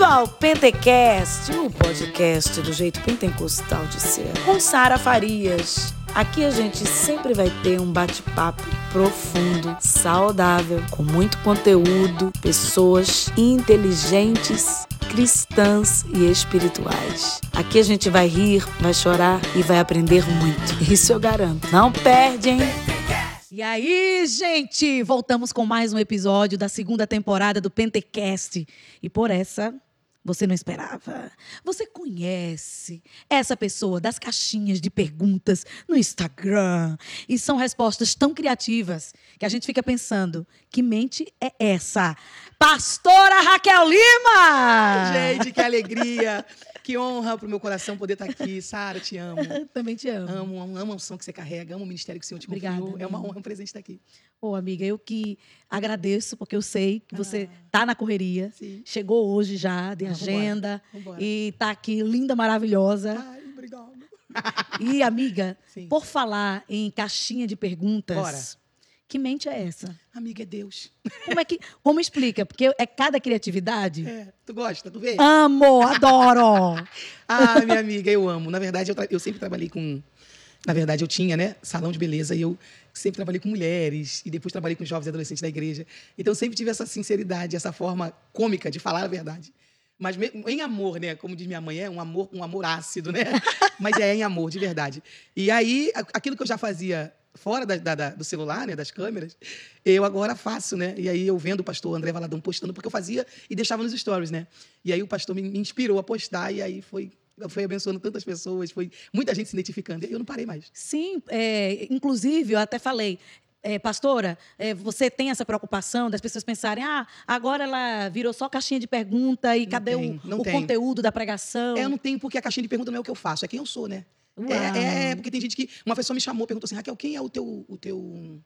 Bem-vindo ao Pentecast, o podcast do jeito pentecostal de ser, com Sara Farias. Aqui a gente sempre vai ter um bate-papo profundo, saudável, com muito conteúdo, pessoas inteligentes, cristãs e espirituais. Aqui a gente vai rir, vai chorar e vai aprender muito. Isso eu garanto. Não perde, hein? E aí, gente, voltamos com mais um episódio da segunda temporada do Pentecast. E por essa, você não esperava. Você conhece essa pessoa das caixinhas de perguntas no Instagram. E são respostas tão criativas que a gente fica pensando: que mente é essa? Pastora Raquel Lima! Gente, que alegria! Que honra pro meu coração poder estar aqui. Sara, te amo. Também te amo. Amo, amo, amo a unção que você carrega, amo o ministério que o Senhor te Obrigada, confiou. É uma honra, um presente estar aqui. Ô, amiga, eu que agradeço, porque eu sei que você Ah. tá na correria. Sim. Chegou hoje já, de Ah, vambora, agenda. vambora. E tá aqui, linda, maravilhosa. Ai, obrigado. E, amiga, Sim. por falar em caixinha de perguntas, Bora. que mente é essa? Amiga, é Deus. Como é que. Como explica? Porque é cada criatividade. É, tu gosta? Tu vê? Amo, adoro! Ah, minha amiga, eu amo. Na verdade, eu, eu sempre trabalhei com. Na verdade, eu tinha, né? Salão de beleza e eu sempre trabalhei com mulheres e depois trabalhei com jovens e adolescentes da igreja. Então, eu sempre tive essa sinceridade, essa forma cômica de falar a verdade. Mas em amor, né? Como diz minha mãe, é um amor, um amor ácido, né? Mas é em amor, de verdade. E aí, aquilo que eu já fazia fora da- da- da- do celular, né? Das câmeras, eu agora faço, né? E aí eu vendo o pastor André Valadão postando, porque eu fazia e deixava nos stories, né? E aí o pastor me, me inspirou a postar e aí foi foi abençoando tantas pessoas, foi muita gente se identificando. E eu não parei mais. Sim, é, inclusive, eu até falei. é, pastora, é, você tem essa preocupação das pessoas pensarem, ah, agora ela virou só caixinha de pergunta e Não cadê tem, o, o conteúdo da pregação? É, eu não tenho porque a caixinha de pergunta não é o que eu faço, é quem eu sou, né? Uau. É, é, porque tem gente que. Uma pessoa me chamou, perguntou assim, Raquel, quem é o teu. O teu...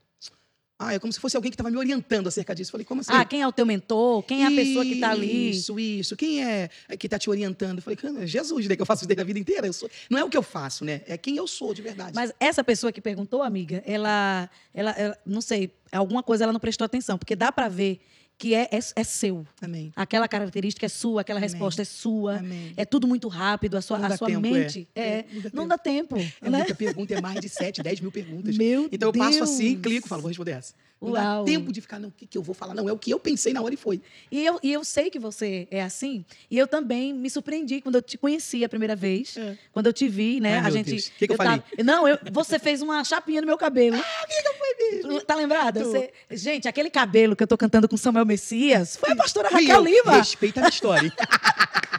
Ah, é como se fosse alguém que estava me orientando acerca disso. Falei, como assim? Ah, quem é o teu mentor? Quem é a pessoa que está ali? Isso, isso. Quem é que está te orientando? Falei, cara, Jesus, né? Que eu faço isso desde a vida inteira. Eu sou... Não é o que eu faço, né? É quem eu sou de verdade. Mas essa pessoa que perguntou, amiga, ela, ela, ela- não sei, alguma coisa ela não prestou atenção, porque dá para ver que é, é, é seu. Amém. Aquela característica é sua, aquela Amém. resposta é sua. Amém. É tudo muito rápido, a sua, Não a sua tempo, mente. é. É, É, não dá não tempo. dá tempo. É né? muita pergunta, é mais de 7, 10 mil perguntas. Meu Então eu passo assim, Deus. clico, falo, vou responder essa. Não Uau. dá tempo de ficar, não, o que, que eu vou falar? Não, é o que eu pensei na hora e foi. E eu, e eu sei que você é assim. E eu também me surpreendi quando eu te conheci a primeira vez. É. Quando eu te vi, né? Ai, a gente. Deus. Que que eu falei? Não, eu, você fez uma chapinha no meu cabelo. Ah, amiga, foi mesmo. Tá lembrada? Você- gente, aquele cabelo que eu tô cantando com Samuel Messias foi a pastora Fui Raquel eu. Lima. Respeita a minha história.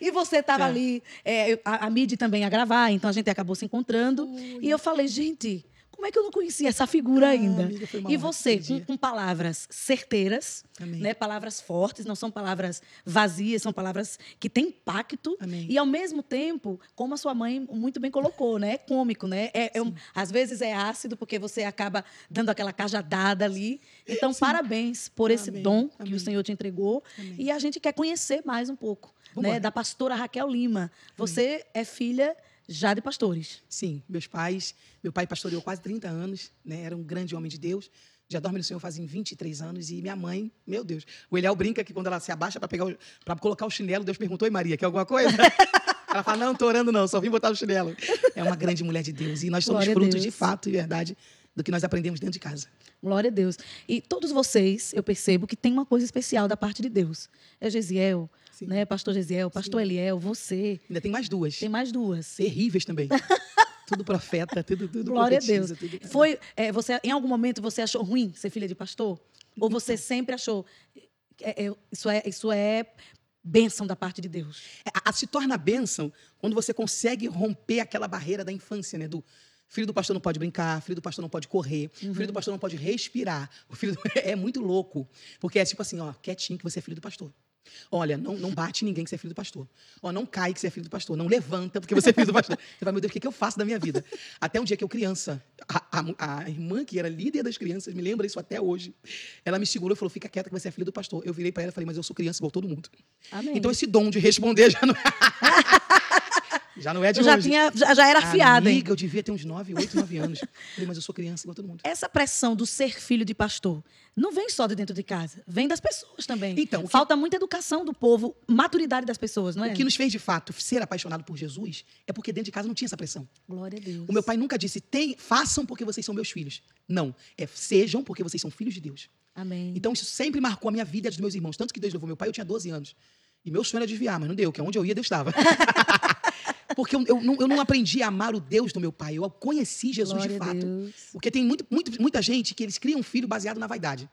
E você estava É. ali, é, eu- a, a Midi também a gravar, então a gente acabou se encontrando. E eu falei, gente, como é que eu não conhecia essa figura Ah, ainda? amiga, e você, com, com palavras certeiras, Amém. né, palavras fortes, não são palavras vazias, são palavras que têm impacto. Amém. E ao mesmo tempo, como a sua mãe muito bem colocou, né? É cômico, né? É, é um- às vezes é ácido, porque você acaba dando aquela cajadada ali. Então, parabéns por esse Amém. dom que o Senhor te entregou. E a gente quer conhecer mais um pouco né, da pastora Raquel Lima. Você é filha já de pastores. Sim, meus pais, meu pai pastoreou quase 30 anos, né? Era um grande homem de Deus. Já dorme no Senhor fazem 23 anos e minha mãe, meu Deus. O Eliel brinca que quando ela se abaixa para pegar para colocar o chinelo, Deus perguntou: "Oi, Maria, quer alguma coisa?" ela fala: "Não, tô orando não, só vim botar o chinelo". É uma grande mulher de Deus e nós somos Glória frutos de fato e verdade do que nós aprendemos dentro de casa. Glória a Deus. E todos vocês, eu percebo que tem uma coisa especial da parte de Deus. É Gesiel, Sim. né? Pastor Gesiel, Pastor Sim. Eliel, você. Ainda tem mais duas. Tem mais duas. Terríveis também. tudo profeta, tudo tudo Glória a Deus. tudo- Foi, é, você, em algum momento você achou ruim ser filha de pastor? Ou você sempre achou é, é, isso é isso é bênção da parte de Deus? É, A, a- se torna bênção quando você consegue romper aquela barreira da infância, né? Do filho do pastor não pode brincar, filho do pastor não pode correr, Uhum. filho do pastor não pode respirar. O filho do- é muito louco. Porque é tipo assim, ó, quietinho que você é filho do pastor. Olha, não, não bate ninguém que você é filho do pastor. Ó, não cai que você é filho do pastor. Não levanta porque você é filho do pastor. Você vai, meu Deus, o que, eu faço da minha vida? Até um dia que eu criança, a, a- a irmã que era líder das crianças, me lembra isso até hoje. Ela me segurou e falou, fica quieta que você é filho do pastor. Eu virei para ela e falei, mas eu sou criança igual todo mundo. Amém. Então esse dom de responder já não é Já não é de Eu já, hoje. tinha, já, já era afiada, hein? Amiga, eu devia ter uns 9, 8, 9 anos. Falei, mas eu sou criança igual todo mundo. Essa pressão do ser filho de pastor não vem só de dentro de casa, vem das pessoas também. Então, que- Falta muita educação do povo, maturidade das pessoas, não é? O que nos fez, de fato, ser apaixonado por Jesus é porque dentro de casa não tinha essa pressão. Glória a Deus. O meu pai nunca disse, Tem, façam porque vocês são meus filhos. Não. É sejam porque vocês são filhos de Deus. Amém. Então isso sempre marcou a minha vida e a dos meus irmãos. Tanto que Deus levou meu pai, eu tinha 12 anos. E meu sonho era desviar, mas não deu, que onde eu ia, Deus estava. Porque eu, eu não, eu não aprendi a amar o Deus do meu pai, eu conheci Jesus Glória de fato. Porque tem muito, muito- muita gente que eles criam um filho baseado na vaidade.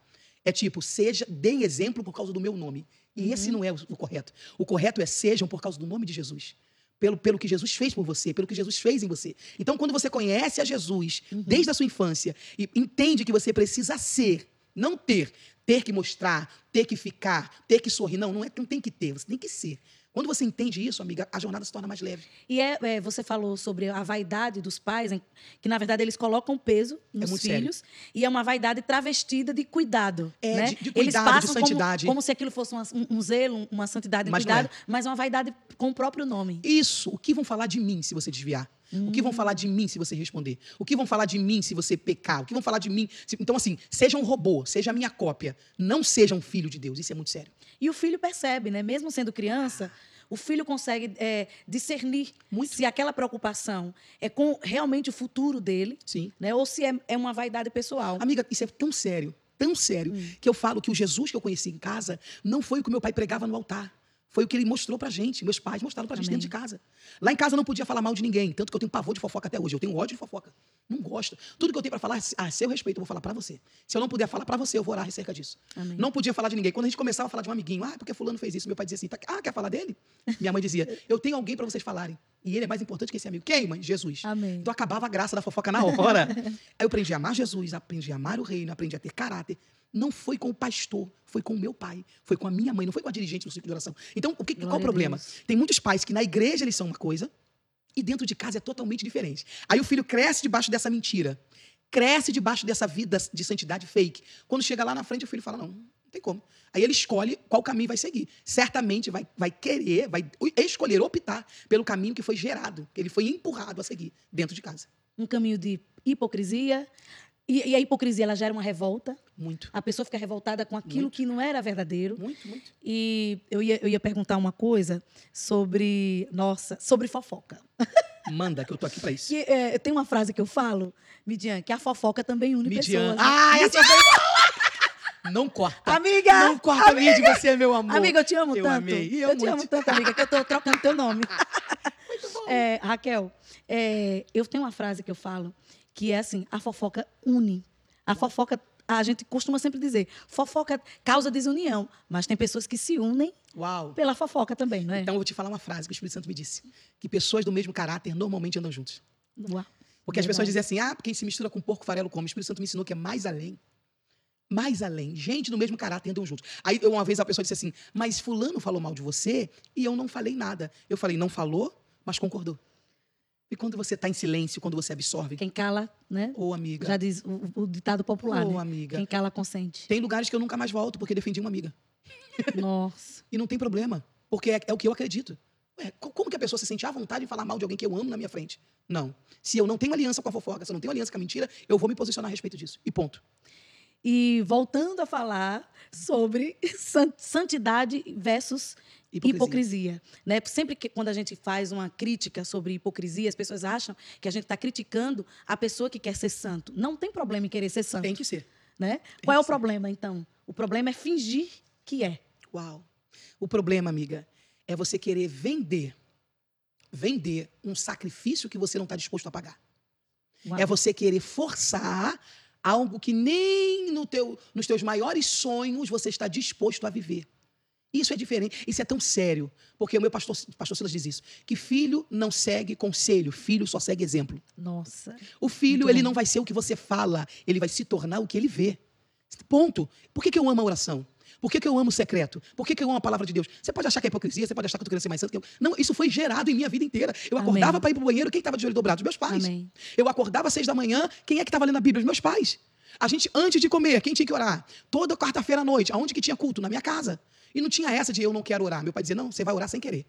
É tipo, seja, deem exemplo por causa do meu nome. E esse Uhum. não é o, o correto. O correto é sejam por causa do nome de Jesus. Pelo, pelo que Jesus fez por você, pelo que Jesus fez em você. Então, quando você conhece a Jesus Uhum. desde a sua infância e entende que você precisa ser, não ter, ter que mostrar, ter que ficar, ter que sorrir. Não, não, é, não tem que ter, você tem que ser. Quando você entende isso, amiga, a jornada se torna mais leve. E é, é, você falou sobre a vaidade dos pais, em- que na verdade eles colocam peso nos É muito sério. filhos, e é uma vaidade travestida de cuidado. É, né? de- de eles cuidado, de passam como- santidade. Como, se aquilo fosse uma- um, um zelo, uma santidade, um Mas cuidado, é. mas uma vaidade com o próprio nome. Isso. O que vão falar de mim se você desviar? O que vão falar de mim se você responder? O que vão falar de mim se você pecar? O que vão falar de mim? se- Então, assim, seja um robô, seja a minha cópia. Não seja um filho de Deus. Isso é muito sério. E o filho percebe, né? Mesmo sendo criança, o filho consegue é, discernir Muito. se aquela preocupação é com realmente o futuro dele, Sim. né? Ou se é, é uma vaidade pessoal. Amiga, isso é tão sério, tão sério, que eu falo que o Jesus que eu conheci em casa não foi o que meu pai pregava no altar. Foi o que ele mostrou pra gente, meus pais mostraram pra gente Amém. dentro de casa. Lá em casa eu não podia falar mal de ninguém, tanto que eu tenho pavor de fofoca até hoje. Eu tenho ódio de fofoca. Não gosto. Tudo que eu tenho pra falar, a seu respeito, eu vou falar pra você. Se eu não puder falar pra você, eu vou orar acerca disso. Amém. Não podia falar de ninguém. Quando a gente começava a falar de um amiguinho, ah, porque fulano fez isso, meu pai dizia assim, tá- ah, quer falar dele? Minha mãe dizia, eu tenho alguém pra vocês falarem. E ele é mais importante que esse amigo. Quem, mãe? Jesus. Amém. Então acabava a graça da fofoca na hora. Aí eu aprendi a amar Jesus, aprendi a amar o reino, aprendi a ter caráter. Não foi com o pastor, foi com o meu pai, foi com a minha mãe, não foi com a dirigente do ciclo de oração. Então, o que, qual o problema? Tem muitos pais que na igreja eles são uma coisa e dentro de casa é totalmente diferente. Aí o filho cresce debaixo dessa mentira, cresce debaixo dessa vida de santidade fake. Quando chega lá na frente, o filho fala: não, não tem como. Aí ele escolhe qual caminho vai seguir. Certamente vai, vai querer, vai escolher, optar pelo caminho que foi gerado, que ele foi empurrado a seguir dentro de casa. um caminho de hipocrisia. E, e a hipocrisia ela gera uma revolta. Muito. A pessoa fica revoltada com aquilo Muito. que não era verdadeiro. Muito, muito. E eu ia, eu ia perguntar uma coisa sobre, nossa, sobre fofoca. Manda, que eu tô aqui pra isso. Que é, tem uma frase que eu falo, Midian, que a fofoca também une Midian. pessoas. Ah, essa foi... Não corta. Amiga! Não corta, Midi, você é meu amor. Amiga, eu te amo Eu tanto. amei. E eu eu te muito. amo tanto, amiga, que eu tô trocando teu nome. É, Raquel, é, eu tenho uma frase que eu falo que é assim: a fofoca une. A fofoca, a gente costuma sempre dizer, fofoca causa desunião, mas tem pessoas que se unem Uau. pela fofoca também, não é? Então eu vou te falar uma frase que o Espírito Santo me disse. Que pessoas do mesmo caráter normalmente andam juntos. Uau. Porque as pessoas Verdade. dizem assim, ah, quem se mistura com porco, farelo come. O Espírito Santo me ensinou que é mais além. Mais além. Gente do mesmo caráter andam juntos. Aí eu, uma vez a pessoa disse assim, mas fulano falou mal de você e eu não falei nada. Eu falei, não falou, mas concordou. E quando você está em silêncio, quando você absorve, Quem cala, né? ô amiga, Já diz o, o ditado popular, ô né? amiga, Quem cala consente. tem lugares que eu nunca mais volto porque defendi uma amiga. Nossa. E não tem problema, porque é, é o que eu acredito. Ué, co- como que a pessoa se sente à vontade de falar mal de alguém que eu amo na minha frente? Não. Se eu não tenho aliança com a fofoca, se eu não tenho aliança com a mentira, eu vou me posicionar a respeito disso. E ponto. E voltando a falar sobre san- santidade versus Hipocrisia. hipocrisia. né? Sempre que quando a gente faz uma crítica sobre hipocrisia, as pessoas acham que a gente está criticando a pessoa que quer ser santo. Não tem problema em querer ser santo. Tem que ser. Né? Qual é o ser. problema, então? O problema é fingir que é. Uau. O problema, amiga, é você querer vender vender um sacrifício que você não está disposto a pagar. Uau. É você querer forçar algo que nem no teu, nos teus maiores sonhos você está disposto a viver. Isso é diferente, isso é tão sério, porque o meu pastor, pastor Silas diz isso, que filho não segue conselho, filho só segue exemplo. Nossa. O filho, ele bom. não vai ser o que você fala, ele vai se tornar o que ele vê. Ponto. Por que, que eu amo a oração? Por que, que eu amo o secreto? Por que, que eu amo a palavra de Deus? Você pode achar que é hipocrisia, você pode achar que eu tô querendo ser mais santo. que eu- Não, isso foi gerado em minha vida inteira. Eu Amém. acordava para ir pro banheiro, quem estava de olho dobrado? Os meus pais. Amém. Eu acordava às seis da manhã, quem é que estava lendo a Bíblia? Os meus pais. A gente, antes de comer, quem tinha que orar? Toda quarta-feira à noite, aonde que tinha culto? Na minha casa. E não tinha essa de eu não quero orar. Meu pai dizia, não, você vai orar sem querer.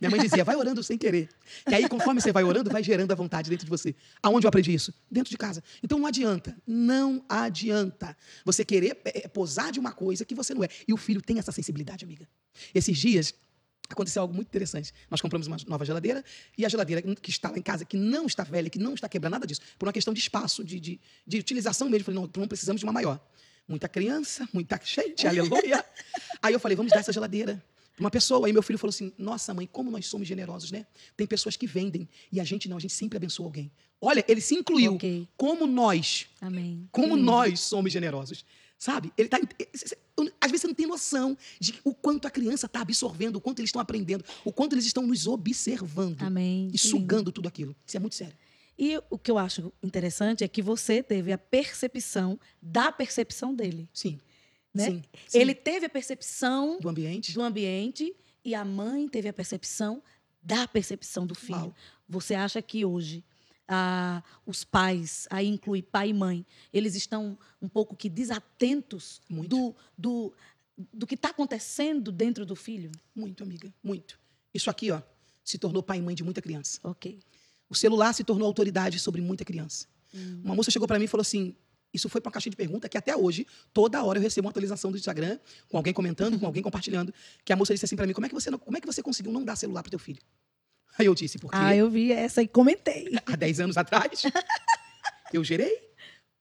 Minha mãe dizia, vai orando sem querer. E aí, conforme você vai orando, vai gerando a vontade dentro de você. Aonde eu aprendi isso? Dentro de casa. Então não adianta, não adianta você querer é, posar de uma coisa que você não é. E o filho tem essa sensibilidade, amiga. Esses dias, aconteceu algo muito interessante. Nós compramos uma nova geladeira e a geladeira que está lá em casa, que não está velha, que não está quebrando nada disso, por uma questão de espaço, de, de, de utilização mesmo. Falei, não, não precisamos de uma maior. Muita criança, muita gente, aleluia. Aí eu falei, vamos dar essa geladeira uma pessoa. Aí meu filho falou assim: Nossa, mãe, como nós somos generosos, né? Tem pessoas que vendem e a gente não, a gente sempre abençoa alguém. Olha, ele se incluiu. Ok. Como nós. Amém. Como nós somos generosos. Sabe? Ele tá, às vezes você não tem noção de o quanto a criança está absorvendo, o quanto eles estão aprendendo, o quanto eles estão nos observando Amém. e sugando tudo aquilo. Isso é muito sério. E o que eu acho interessante é que você teve a percepção da percepção dele. Sim. Né? Sim. sim. Ele teve a percepção do ambiente. do ambiente e a mãe teve a percepção da percepção do filho. Uau. Você acha que hoje ah, os pais, aí inclui pai e mãe, eles estão um pouco que desatentos Muito. do, do, do que está acontecendo dentro do filho? Muito, amiga. Muito. Isso aqui, ó, se tornou pai e mãe de muita criança. Ok. O celular se tornou autoridade sobre muita criança. Hum. Uma moça chegou para mim e falou assim: Isso foi para uma caixinha de pergunta que até hoje, toda hora eu recebo uma atualização do Instagram, com alguém comentando, com alguém compartilhando, que a moça disse assim para mim: Como é que você não, como é que você conseguiu não dar celular pro teu filho? Aí eu disse: Porque Ah, eu vi essa e comentei. há 10 anos atrás eu gerei,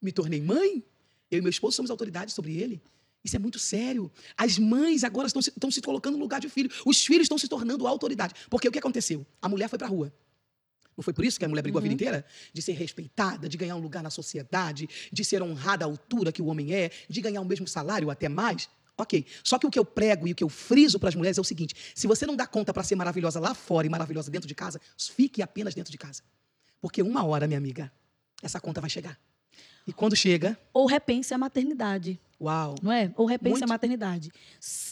me tornei mãe, eu e meu esposo somos autoridades sobre ele. Isso é muito sério. As mães agora estão se, estão se colocando no lugar de filho. Os filhos estão se tornando autoridade. Porque o que aconteceu? A mulher foi para a rua. Não foi por isso que a mulher brigou a vida inteira? De ser respeitada, de ganhar um lugar na sociedade, de ser honrada à altura que o homem é, de ganhar o mesmo salário, até mais. Ok. Só que o que eu prego e o que eu friso para as mulheres é o seguinte: se você não dá conta para ser maravilhosa lá fora e maravilhosa dentro de casa, fique apenas dentro de casa. Porque uma hora, minha amiga, essa conta vai chegar. E quando chega, Ou repense a maternidade. uau, não é? Ou repense Muito. a maternidade.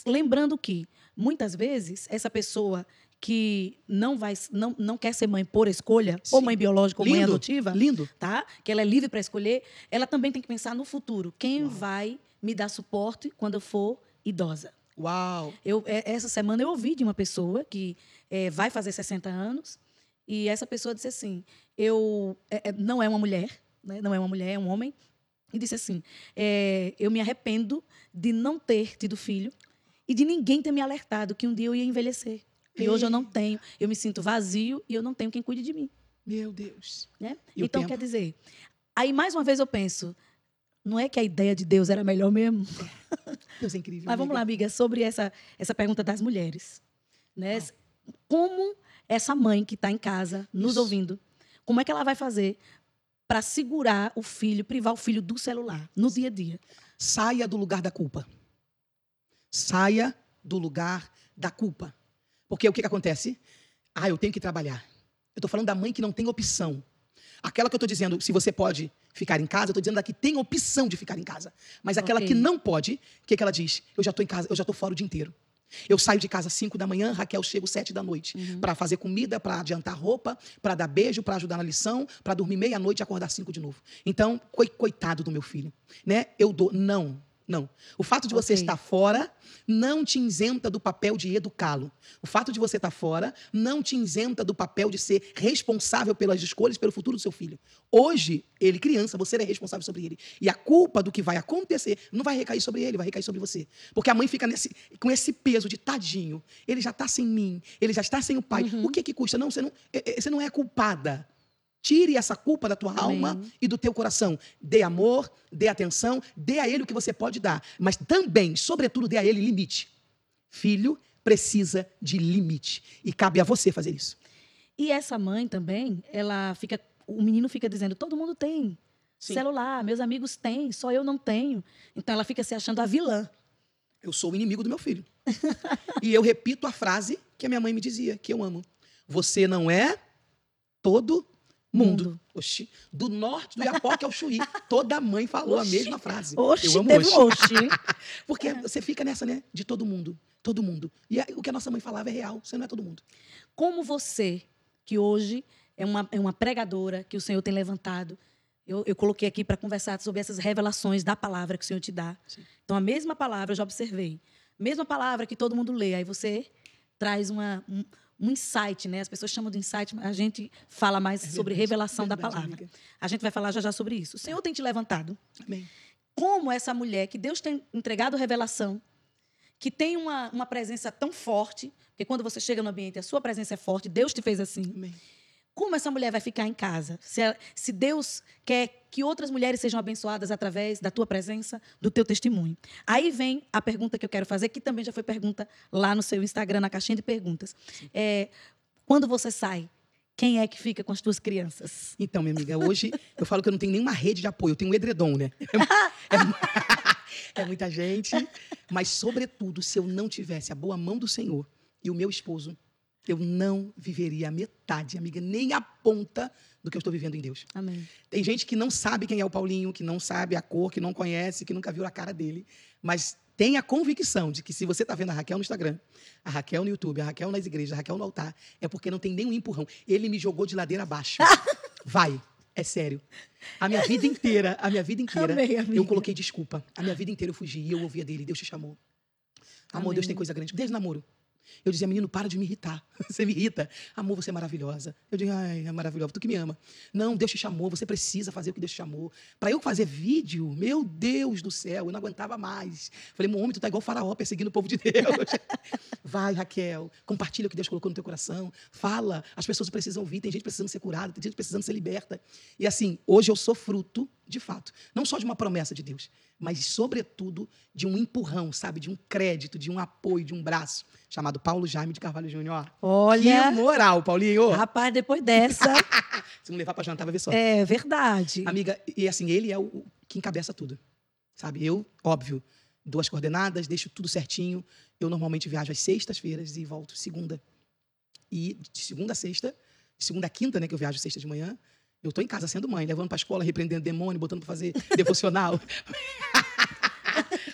Lembrando que, muitas vezes, essa pessoa que não vai não, não quer ser mãe por escolha, ou Sim. mãe biológica ou mãe Lindo, adotiva, lindo. tá? Que ela é livre para escolher, ela também tem que pensar no futuro. Quem vai me dar suporte quando eu for idosa? Uau. Eu, é, essa semana eu ouvi de uma pessoa que é, vai fazer 60 anos e essa pessoa disse assim: eu é, é, não é uma mulher, né? não é uma mulher, é um homem, e disse assim: é, eu me arrependo de não ter tido filho e de ninguém ter me alertado que um dia eu ia envelhecer. E hoje eu não tenho, eu me sinto vazio e eu não tenho quem cuide de mim. Meu Deus. Né? Então, quer dizer, aí mais uma vez eu penso, não é que a ideia de Deus era melhor mesmo? Deus é incrível. Mas vamos lá, amiga. amiga, sobre essa, essa pergunta das mulheres. Né? Como essa mãe que está em casa, nos Isso. ouvindo, como é que ela vai fazer para segurar o filho, privar o filho do celular no dia a dia? Saia do lugar da culpa. Saia do lugar da culpa. Porque o que, que acontece? Ah, eu tenho que trabalhar. Eu estou falando da mãe que não tem opção. Aquela que eu estou dizendo, se você pode ficar em casa, eu estou dizendo da que tem opção de ficar em casa. Mas aquela Ok. que não pode, o que, que ela diz? Eu já estou em casa, eu já estou fora o dia inteiro. Eu saio de casa às 5 da manhã, Raquel chega às 7 da noite. Para fazer comida, para adiantar roupa, para dar beijo, para ajudar na lição, para dormir meia-noite e acordar às 5 de novo. Então, coi- coitado do meu filho. Né? Eu dou. Não, não. O fato de você Ok. estar fora não te isenta do papel de educá-lo. O fato de você estar fora não te isenta do papel de ser responsável pelas escolhas, pelo futuro do seu filho. Hoje, ele criança, você é responsável sobre ele. E a culpa do que vai acontecer não vai recair sobre ele, vai recair sobre você. Porque a mãe fica nesse- com esse peso de tadinho. Ele já está sem mim, ele já está sem o pai. O que que custa? Não, você não, é- é- você não é culpada. Tire essa culpa da tua Amém. alma e do teu coração. Dê amor, dê atenção, dê a ele o que você pode dar. Mas também, sobretudo, dê a ele limite. Filho precisa de limite. E cabe a você fazer isso. E essa mãe também, ela fica, o menino fica dizendo, todo mundo tem Sim. celular, meus amigos têm, só eu não tenho. Então ela fica se achando a vilã. Eu sou o inimigo do meu filho. e eu repito a frase que a minha mãe me dizia, que eu amo. Você não é todo mundo. Mundo. Oxi. Do norte do Iapoque ao Chuí. Toda mãe falou Oxi. a mesma frase. Oxi, eu amo teve oxi. oxi. Porque você fica nessa, né? De todo mundo. Todo mundo. E o que a nossa mãe falava é real. Você não é todo mundo. Como você, que hoje é uma, é uma pregadora que o Senhor tem levantado, eu, eu coloquei aqui para conversar sobre essas revelações da palavra que o Senhor te dá. Sim. Então, a mesma palavra eu já observei. Mesma palavra que todo mundo lê. Aí você traz uma, um, um insight, né? As pessoas chamam de insight, mas a gente fala mais É sobre verdade, revelação da verdade, palavra. amiga. A gente vai falar já já sobre isso. O Senhor tem te levantado Amém. como essa mulher que Deus tem entregado revelação, que tem uma, uma presença tão forte, porque quando você chega no ambiente, a sua presença é forte, Deus te fez assim. Amém. Como essa mulher vai ficar em casa? Se, ela- se Deus quer que outras mulheres sejam abençoadas através da tua presença, do teu testemunho. Aí vem a pergunta que eu quero fazer, que também já foi pergunta lá no seu Instagram, na caixinha de perguntas. É, quando você sai, quem é que fica com as tuas crianças? Então, minha amiga, hoje eu falo que eu não tenho nenhuma rede de apoio, eu tenho um edredom, né? É, é muita gente, mas, sobretudo, se eu não tivesse a boa mão do Senhor e o meu esposo, eu não viveria a metade, amiga, nem a ponta do que eu estou vivendo em Deus. Amém. Tem gente que não sabe quem é o Paulinho, que não sabe a cor, que não conhece, que nunca viu a cara dele, mas tem a convicção de que se você está vendo a Raquel no Instagram, a Raquel no YouTube, a Raquel nas igrejas, a Raquel no altar, é porque não tem nenhum empurrão. Ele me jogou de ladeira abaixo. Vai, é sério. A minha vida inteira, a minha vida inteira, amiga. eu coloquei desculpa. A minha vida inteira eu fugi e eu ouvia dele, Deus te chamou. Amor, Amém. Deus tem coisa grande. Desde namoro. Eu dizia, menino, para de me irritar. Você me irrita. Amor, você é maravilhosa. Eu digo, ai, é maravilhosa. Tu que me ama. Não, Deus te chamou. Você precisa fazer o que Deus te chamou. Para eu fazer vídeo, meu Deus do céu, eu não aguentava mais. Falei, meu homem, tu tá igual faraó perseguindo o povo de Deus. Vai, Raquel, compartilha o que Deus colocou no teu coração. Fala, as pessoas precisam ouvir. Tem gente precisando ser curada, tem gente precisando ser liberta. E assim, hoje eu sou fruto, de fato, não só de uma promessa de Deus, mas, sobretudo, de um empurrão, sabe? De um crédito, de um apoio, de um braço, chamado Paulo Jaime de Carvalho Júnior. Olha, Que moral, Paulinho! rapaz, depois dessa, Se não levar pra jantar, vai ver só. é verdade. Amiga, e assim, ele é o o que encabeça tudo. Sabe? Eu, óbvio, dou as coordenadas, deixo tudo certinho. Eu normalmente viajo às sextas-feiras e volto segunda. E de segunda a sexta, de segunda a quinta, né, que eu viajo sexta de manhã, eu tô em casa sendo mãe, levando pra escola, repreendendo demônio, botando pra fazer devocional.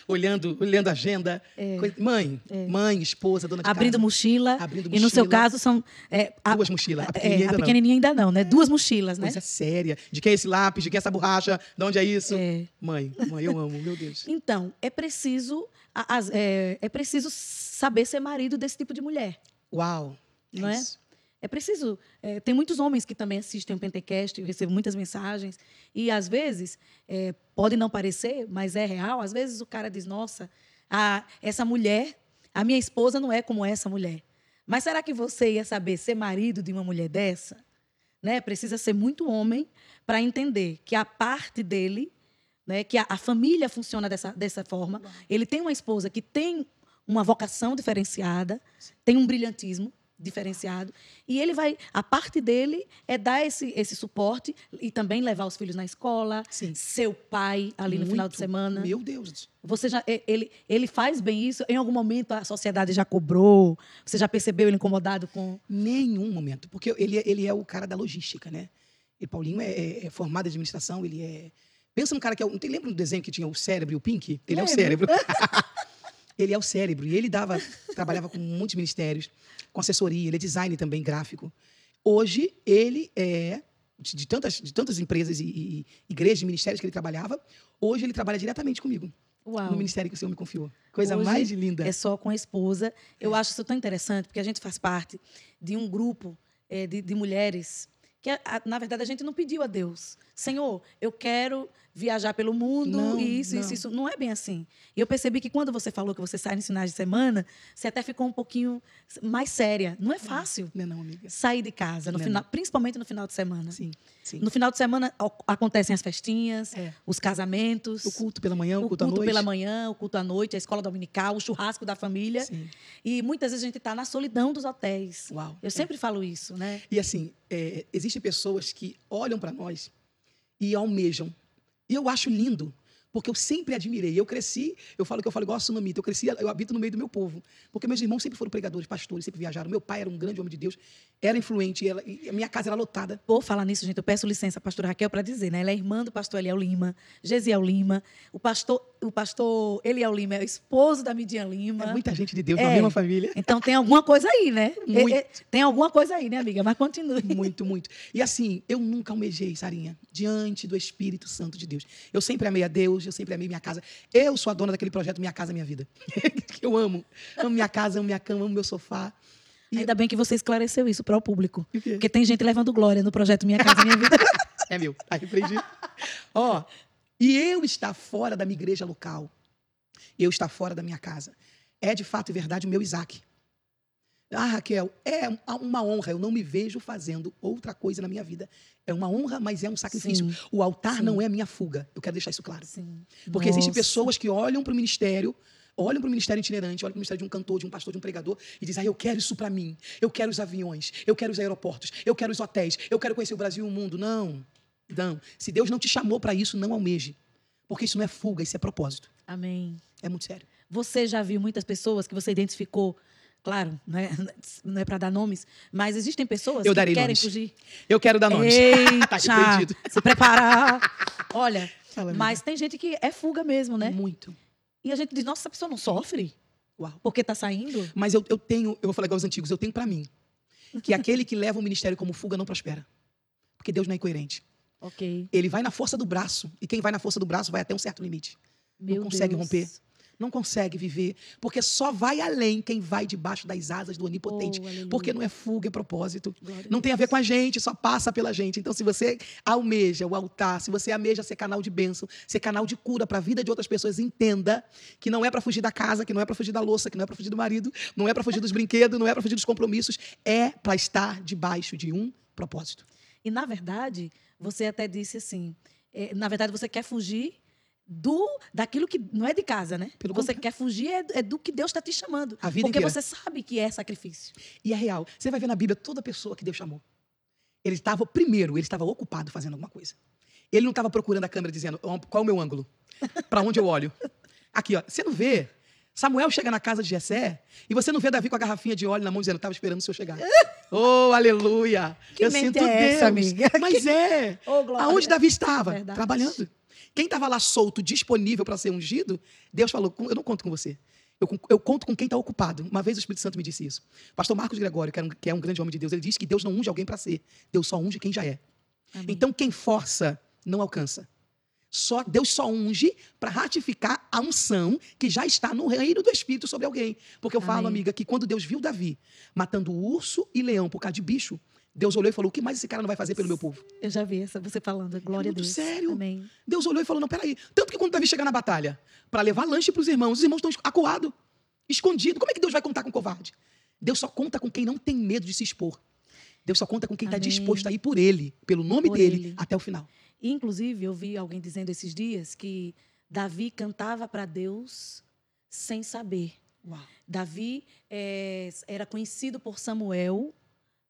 olhando, olhando a agenda. Coisa- Mãe, mãe, esposa, dona de Abrindo casa. mochila. Abrindo E no seu mochila. caso são. é, a, Duas mochilas. A é, pequenininha a ainda não. pequenininha ainda não, né? Duas mochilas, né? Coisa séria. De quem é esse lápis? De quem é essa borracha? De onde é isso? É. Mãe, mãe, eu amo, meu Deus. Então, é preciso, a- é, é preciso saber ser marido desse tipo de mulher. Uau. Não é? isso. É preciso. é, tem muitos homens que também assistem o Pentecast, eu recebo muitas mensagens. E às vezes, é, pode não parecer, mas é real. Às vezes o cara diz: Nossa, a- essa mulher, a minha esposa não é como essa mulher. Mas será que você ia saber ser marido de uma mulher dessa? Né? Precisa ser muito homem para entender que a parte dele, né, que a, a família funciona dessa, dessa forma. Ele tem uma esposa que tem uma vocação diferenciada, tem um brilhantismo diferenciado, e ele vai, a parte dele é dar esse, esse suporte e também levar os filhos na escola, Sim. seu pai ali no final de Muito. semana. Meu Deus. Você já ele ele faz bem isso? Em algum momento a sociedade já cobrou? Você já percebeu ele incomodado com Nenhum momento. Porque ele, é- ele é o cara da logística, né? E Paulinho é, é- é formado em administração, ele é. Pensa num cara que é. Não tem, lembra do desenho que tinha o cérebro e o Pink? Ele é o cérebro. ele é o cérebro. E ele dava, trabalhava com muitos ministérios, com assessoria, ele é design também gráfico. Hoje, ele é. De, tantas, de tantas empresas e, e igrejas e ministérios que ele trabalhava, hoje ele trabalha diretamente comigo, Uau. no ministério que o Senhor me confiou. Coisa Hoje mais linda. É só com a esposa. Eu acho isso tão interessante, porque a gente faz parte de um grupo eh, de, de mulheres que, a- a- na verdade, a gente não pediu a Deus. Senhor, eu quero viajar pelo mundo Não, e isso, isso, não. isso. Não é bem assim. E eu percebi que quando você falou que você sai nos finais de semana, você até ficou um pouquinho mais séria. Não é fácil Não é não, amiga? sair de casa, no é final, principalmente no final de semana. Sim, sim. No final de semana o- acontecem as festinhas, É. os casamentos, O culto pela manhã, o o culto à noite. pela manhã, o culto à noite, a escola dominical, o churrasco da família. Sim. E muitas vezes a gente está na solidão dos hotéis. Uau. Eu sempre falo isso, né? E assim, é, existem pessoas que olham para nós e almejam. E eu acho lindo, porque eu sempre admirei. Eu cresci, eu falo que eu falo igual a Sunamita, eu cresci, eu habito no meio do meu povo. Porque meus irmãos sempre foram pregadores, pastores, sempre viajaram. Meu pai era um grande homem de Deus, era influente, e ela- a minha casa era lotada. Por falar nisso, gente, eu peço licença à pastora Raquel para dizer, né? Ela é irmã do pastor Eliel Lima, Gesiel Lima. O pastor, o pastor Eliel Lima é o esposo da Midian Lima. É muita gente de Deus É. na mesma família. Então tem alguma coisa aí, né? Muito. É, é, tem alguma coisa aí, né, amiga? Mas continue. Muito, muito. E assim, eu nunca almejei, Sarinha, diante do Espírito Santo de Deus. Eu sempre amei a Deus, hoje eu sempre amei minha casa. Eu sou a dona daquele projeto Minha Casa Minha Vida. que eu amo. Amo minha casa, amo minha cama, amo meu sofá. E- Ainda bem que você esclareceu isso para o público. O? Porque tem gente levando glória no projeto Minha Casa Minha Vida. É meu, tá repreendido. Ó, e eu estar fora da minha igreja local, eu estar fora da minha casa, é de fato e verdade o meu Isaac. Ah, Raquel, é uma honra. Eu não me vejo fazendo outra coisa na minha vida. É uma honra, mas é um sacrifício. Sim. O altar Sim. não é a minha fuga. Eu quero deixar isso claro. Sim. Porque existem Nossa. pessoas que olham para o ministério, olham para o ministério itinerante, olham para o ministério de um cantor, de um pastor, de um pregador e dizem: ah, eu quero isso para mim. Eu quero os aviões, eu quero os aeroportos, eu quero os hotéis, eu quero conhecer o Brasil e o mundo. Não, não. Se Deus não te chamou para isso, não almeje. Porque isso não é fuga, isso é propósito. Amém. É muito sério. Você já viu muitas pessoas que você identificou, claro, não é, não é para dar nomes, mas existem pessoas Eu que darei querem nomes. fugir. Eu quero dar nomes. Tá Eita, repreendido. se preparar. Olha, Fala, mas tem gente que é fuga mesmo, né? Muito. E a gente diz, nossa, essa pessoa não sofre Uau. porque tá saindo? Mas eu, eu tenho, eu vou falar igual os antigos, eu tenho para mim que aquele que leva o ministério como fuga não prospera. Porque Deus não é incoerente. Ok. Ele vai na força do braço, e quem vai na força do braço vai até um certo limite. Meu consegue Deus. romper. Não consegue viver, porque só vai além quem vai debaixo das asas do onipotente. Oh, porque não é fuga, é propósito. Glória Não tem a ver com a gente, só passa pela gente. Então, se você almeja o altar, se você almeja ser canal de bênção, ser canal de cura para a vida de outras pessoas, entenda que não é para fugir da casa, que não é para fugir da louça, que não é para fugir do marido, não é para fugir dos brinquedos, não é para fugir dos compromissos, é para estar debaixo de um propósito. E, na verdade, você até disse assim: é, na verdade, você quer fugir do daquilo que não é de casa, né? Pelo você contrário. quer fugir é, é do que Deus está te chamando. A vida porque inteira. você sabe que é sacrifício. E é real. Você vai ver na Bíblia toda pessoa que Deus chamou. Ele estava, primeiro, ele estava ocupado fazendo alguma coisa. Ele não estava procurando a câmera dizendo "Ó, qual é o meu ângulo, para onde eu olho. Aqui, ó, você não vê. Samuel chega na casa de Jessé e você não vê Davi com a garrafinha de óleo na mão dizendo, estava esperando o senhor chegar. oh, aleluia! Que eu mente sinto é Deus. essa, amiga? Mas é. Ô, glória. Aonde Davi estava? Verdade. Trabalhando. Quem estava lá solto, disponível para ser ungido, Deus falou: "Com- Eu não conto com você. Eu, eu conto com quem está ocupado. Uma vez o Espírito Santo me disse isso. Pastor Marcos Gregório, que, um, que é um grande homem de Deus, ele disse que Deus não unge alguém para ser. Deus só unge quem já é. Amém. Então, quem força não alcança. Só Deus só unge para ratificar a unção que já está no reino do Espírito sobre alguém. Porque eu falo, Amém. amiga, que quando Deus viu Davi matando urso e leão por causa de bicho, Deus olhou e falou: O que mais esse cara não vai fazer pelo meu povo? Eu já vi essa, você falando. Glória muito a Deus. sério. Amém. Deus olhou e falou: Não, peraí. Tanto que quando Davi chega na batalha para levar lanche para os irmãos, os irmãos estão acuados, escondidos. Como é que Deus vai contar com o covarde? Deus só conta com quem não tem medo de se expor. Deus só conta com quem está disposto a ir por ele, pelo nome Por dele, ele. até o final. E, Inclusive, eu vi alguém dizendo esses dias que Davi cantava para Deus sem saber. Uau. Davi eh, era conhecido por Samuel,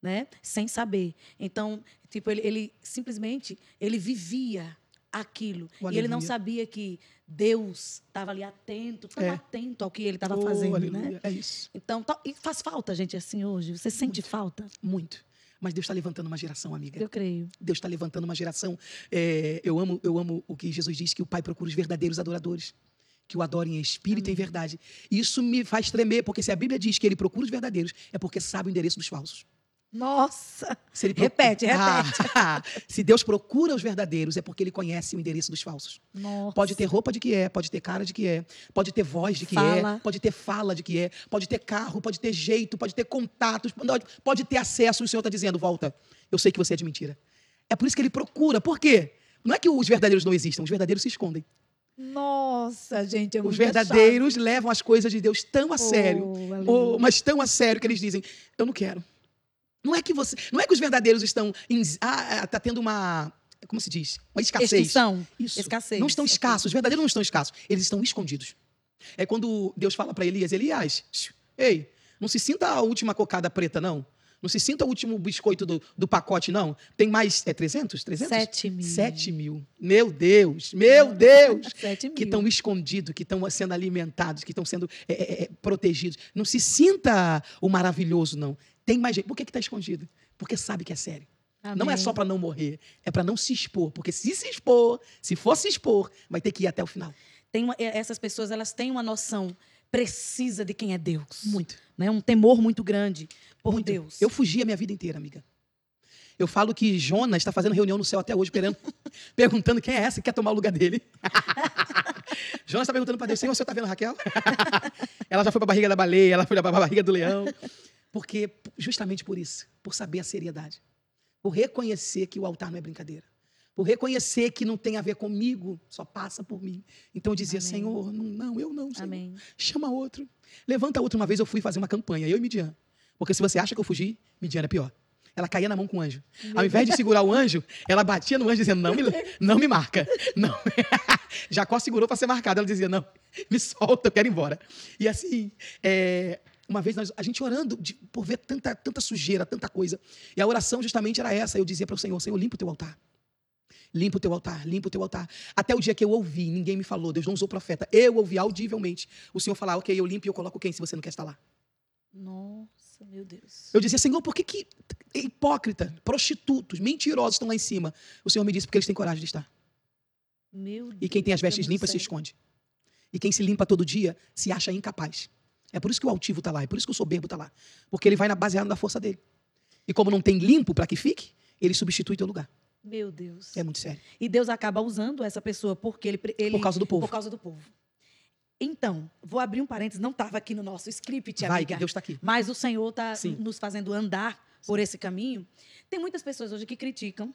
né? Sem saber. Então, tipo, ele, ele simplesmente ele vivia aquilo Oh, e ele não sabia que Deus estava ali atento, tão É. atento ao que ele estava Oh, fazendo, aleluia. né? É isso. Então, e faz falta, gente, assim hoje. Você sente falta? Muito. Mas Deus está levantando uma geração, amiga. Eu creio. Deus está levantando uma geração. é, eu amo, eu amo o que Jesus diz que o Pai procura os verdadeiros adoradores, que o adorem em espírito e em verdade. Isso me faz tremer, porque se a Bíblia diz que Ele procura os verdadeiros, é porque sabe o endereço dos falsos. Nossa! Se ele Repete, Ah, se Deus procura os verdadeiros, é porque Ele conhece o endereço dos falsos. Nossa. Pode ter roupa de que é, pode ter cara de que é, pode ter voz de que Fala. é, pode ter fala de que é, pode ter carro, pode ter jeito, pode ter contatos, pode- ter acesso. E o Senhor está dizendo: volta, eu sei que você é de mentira. É por isso que ele procura. Por quê? Não é que os verdadeiros não existam, os verdadeiros se escondem. Nossa, gente, é Os muito verdadeiros levam as coisas de Deus tão a sério, Oh, mas tão a sério que eles dizem: eu não quero. Não é que você, não é que os verdadeiros estão em, ah, ah, tá tendo uma, como se diz, uma escassez. Extinção. Isso. Escassez. Não estão escassos. Os verdadeiros não estão escassos. Eles estão escondidos. É quando Deus fala para Elias, Elias, ei, não se sinta a última cocada preta, não. Não se sinta o último biscoito do, do pacote, não. Tem mais, é 300? 300? Sete mil. Sete mil. Meu Deus, meu Deus. Sete mil. Que estão escondidos, que estão sendo alimentados, que estão sendo é, é, é, protegidos. Não se sinta o maravilhoso, não. Tem mais gente. Por que está escondido? Porque sabe que é sério. Não é Amém. só para não morrer, é para não se expor. Porque se se expor, se for se expor, vai ter que ir até o final. Tem uma- essas pessoas, elas têm uma noção precisa de quem é Deus. Muito. Né? Um temor muito grande por muito. Deus. Eu fugi a minha vida inteira, amiga. Eu falo que Jonas está fazendo reunião no céu até hoje, esperando, perguntando quem é essa que quer tomar o lugar dele. Jonas está perguntando para Deus, Senhor, você está vendo Raquel? ela já foi para a barriga da baleia, ela foi para a barriga do leão. Porque, justamente por isso, por saber a seriedade, por reconhecer que o altar não é brincadeira, por reconhecer que não tem a ver comigo, só passa por mim. Então eu dizia, Amém. Senhor, não, não, eu não, Senhor. Amém. Chama outro. Levanta outro. Uma vez eu fui fazer uma campanha, eu e Midian. Porque se você acha que eu fugi, Midian era pior. Ela caía na mão com o anjo. Ao invés de segurar o anjo, ela batia no anjo dizendo: Não me, não me marca. Não. Jacó segurou para ser marcado. Ela dizia: Não, me solta, eu quero ir embora. E assim, é, uma vez nós, a gente orando de- por ver tanta, tanta sujeira, tanta coisa. E a oração justamente era essa. Eu dizia para o Senhor: Senhor, limpa o teu altar. Limpa o teu altar, limpa o teu altar. Até o dia que eu ouvi, ninguém me falou, Deus não usou profeta. Eu ouvi audivelmente o Senhor falar: Ok, eu limpo e eu coloco quem se você não quer estar lá. Nossa, meu Deus. Eu dizia, Senhor, por que, que hipócrita, prostitutos, mentirosos estão lá em cima? O Senhor me disse, porque eles têm coragem de estar. Meu Deus. E quem tem as vestes limpas se esconde. E quem se limpa todo dia se acha incapaz. É por isso que o altivo está lá, é por isso que o soberbo está lá. Porque ele vai na baseado na força dele. E como não tem limpo para que fique, ele substitui teu lugar. Meu Deus. É muito sério. E Deus acaba usando essa pessoa porque ele, ele Por causa do povo. Por causa do povo. Então, vou abrir um parênteses, não estava aqui no nosso script, Vai, amiga. que Deus está aqui. Mas o Senhor está Sim. nos fazendo andar por esse caminho. Tem muitas pessoas hoje que criticam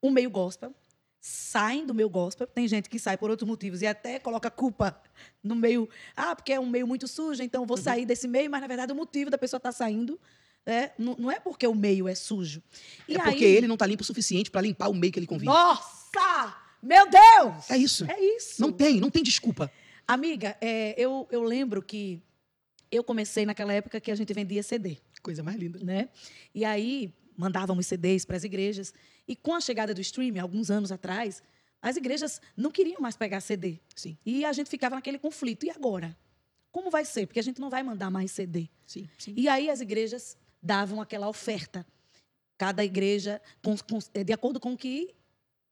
o meio gospel, saem do meio gospel. Tem gente que sai por outros motivos e até coloca culpa no meio. Ah, porque é um meio muito sujo, então eu Uhum. vou sair desse meio. Mas, na verdade, o motivo da pessoa estar saindo é, não, não é porque o meio é sujo. E é aí- porque ele não está limpo o suficiente para limpar o meio que ele convive. Nossa! Meu Deus! É isso. É isso. Não tem, não tem desculpa. Amiga, é, eu, eu lembro que eu comecei naquela época que a gente vendia CD, Coisa mais linda. né? E aí mandávamos CDs para as igrejas. E com a chegada do streaming, alguns anos atrás, as igrejas não queriam mais pegar CD. Sim, E a gente ficava naquele conflito. E agora? Como vai ser? Porque a gente não vai mandar mais CD. sim, sim. E aí as igrejas davam aquela oferta. Cada igreja, com- com- eh, de acordo com o que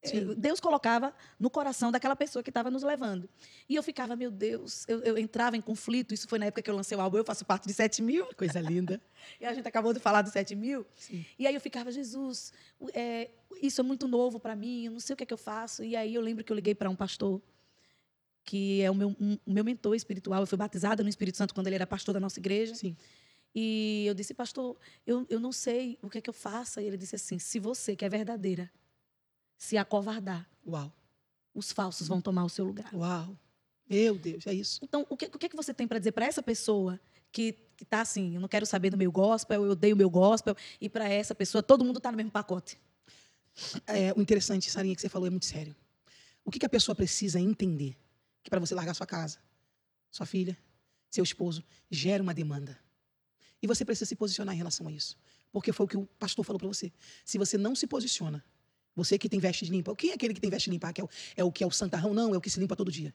eh, Sim. Deus colocava no coração daquela pessoa que estava nos levando. E eu ficava, meu Deus, eu, eu entrava em conflito. Isso foi na época que eu lancei o álbum, eu faço parte de 7 mil. Coisa linda. E a gente acabou de falar dos 7 mil. Sim. E aí eu ficava, Jesus, é, isso é muito novo para mim, eu não sei o que é que eu faço. E aí eu lembro que eu liguei para um pastor, que é o meu, um- o meu mentor espiritual. Eu fui batizada no Espírito Santo quando ele era pastor da nossa igreja. Sim. E eu disse, pastor, eu, eu não sei o que é que eu faça. E ele disse assim: se você, que é verdadeira, se acovardar, Uau, os falsos vão tomar o seu lugar. uau. Meu Deus, é isso. Então, o que, o que, é que você tem para dizer para essa pessoa que, que tá assim, eu não quero saber do meu gospel, eu odeio o meu gospel, e para essa pessoa, todo mundo está no mesmo pacote? É, o interessante, Sarinha, que você falou é muito sério. O que, que a pessoa precisa entender? Que para você largar sua casa, sua filha, seu esposo, gera uma demanda. E você precisa se posicionar em relação a isso. Porque foi o que o pastor falou para você. Se você não se posiciona, você que tem veste limpa, quem é aquele que tem veste limpa? Que é, o, é o que é o santarrão? Não, é o que se limpa todo dia.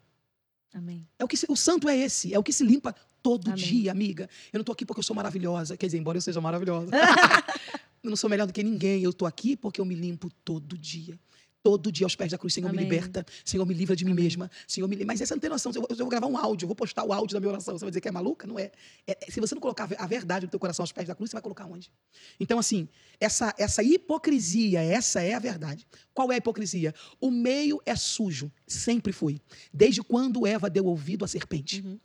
Amém. É o que se- o santo é esse, é o que se limpa todo Amém. dia, amiga. Eu não tô aqui porque eu sou maravilhosa, quer dizer, embora eu seja maravilhosa. eu não sou melhor do que ninguém, eu tô aqui porque eu me limpo todo dia. Todo dia aos pés da cruz, Senhor, me Amém. liberta. Senhor, me livra de mim Amém. mesma. Senhor, me Mas essa não tem noção. Eu, eu vou gravar um áudio, eu vou postar o áudio da minha oração. Você vai dizer que é maluca? Não é. É- é- Se você não colocar a verdade no teu coração aos pés da cruz, você vai colocar onde? Então, assim, essa, essa hipocrisia, essa é a verdade. Qual é a hipocrisia? O meio é sujo. Sempre foi. Desde quando Eva deu ouvido à serpente. Uhum.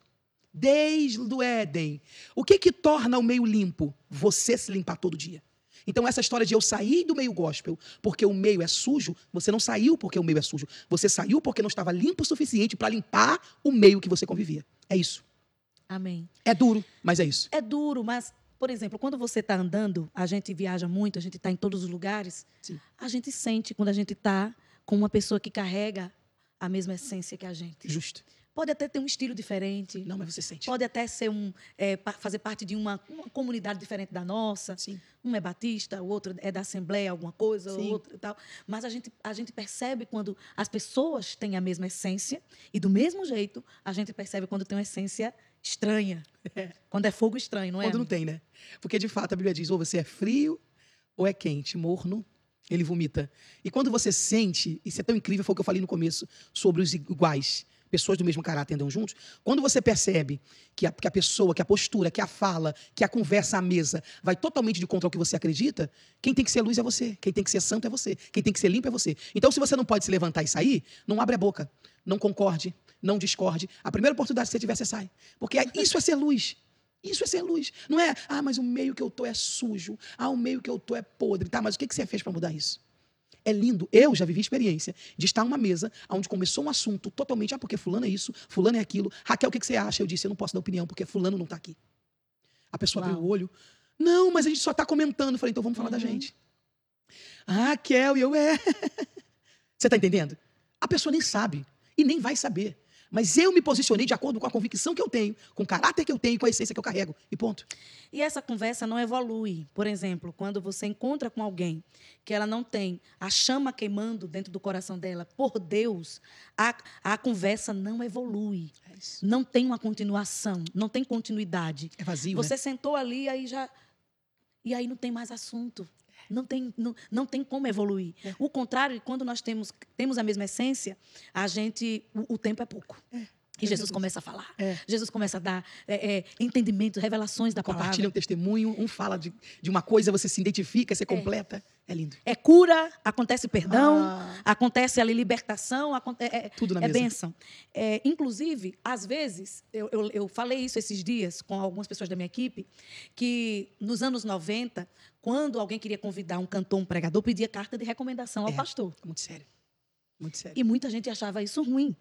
Desde o Éden. O que que torna o meio limpo? Você se limpar todo dia. Então, essa história de eu sair do meio gospel porque o meio é sujo, você não saiu porque o meio é sujo. Você saiu porque não estava limpo o suficiente para limpar o meio que você convivia. É isso. Amém. É duro, mas é isso. É duro, mas, por exemplo, quando você está andando, a gente viaja muito, a gente está em todos os lugares, Sim. a gente sente quando a gente está com uma pessoa que carrega a mesma essência que a gente. Justo. Pode até ter um estilo diferente, Não, mas você sente. pode até ser um, é, fazer parte de uma, uma comunidade diferente da nossa. Sim. Um é batista, o outro é da Assembleia, alguma coisa, o Sim. outro e tal. Mas a gente, a gente percebe quando as pessoas têm a mesma essência, e do mesmo jeito, a gente percebe quando tem uma essência estranha. Quando é fogo estranho, não é? Quando não tem, né? Porque de fato a Bíblia diz: ou você é frio ou é quente, morno, ele vomita. E quando você sente, isso é tão incrível, foi o que eu falei no começo, sobre os iguais, pessoas do mesmo caráter andam juntos. Quando você percebe que a, que a pessoa, que a postura, que a fala, que a conversa à mesa vai totalmente de contra o que você acredita, quem tem que ser luz é você, quem tem que ser santo é você, quem tem que ser limpo é você. Então, se você não pode se levantar e sair, não abre a boca, não concorde, não discorde. A primeira oportunidade que você tiver, você sai. Porque isso é ser luz. Isso é ser luz. Não é, ah, mas o meio que eu tô é sujo. Ah, o meio que eu tô é podre. Tá, mas o que que você fez para mudar isso? É lindo. Eu já vivi experiência de estar numa mesa onde começou um assunto totalmente, ah, porque fulano é isso, fulano é aquilo. Raquel, o que, que você acha? Eu disse, eu não posso dar opinião, porque fulano não está aqui. A pessoa Uau. abriu o olho. Não, mas a gente só está comentando. Eu falei, então vamos falar da Uhum. gente. Ah, Raquel, e eu é. Você está entendendo? A pessoa nem sabe e nem vai saber. Mas eu me posicionei de acordo com a convicção que eu tenho, com o caráter que eu tenho, com a essência que eu carrego. E ponto. E essa conversa não evolui. Por exemplo, quando você encontra com alguém que ela não tem a chama queimando dentro do coração dela por Deus, a, a conversa não evolui. É. Não tem uma continuação, não tem continuidade. é vazio, Você né? sentou ali, aí já. E aí não tem mais assunto. Não tem, não, não tem como evoluir. É. O contrário, quando nós temos, temos a mesma essência, a gente. O, o tempo é pouco. E Jesus começa a falar. É. Jesus começa a dar é, é, entendimento, revelações da Compartilha palavra. um testemunho, um fala de, de uma coisa, você se identifica, você completa. É lindo. É cura, acontece perdão, Ah, acontece ali libertação, é, é, tudo na é mesa. bênção. É, inclusive, às vezes, eu, eu, eu falei isso esses dias com algumas pessoas da minha equipe, que nos anos 90, quando alguém queria convidar um cantor, um pregador, pedia carta de recomendação ao É. pastor. Muito sério. Muito sério. E muita gente achava isso ruim.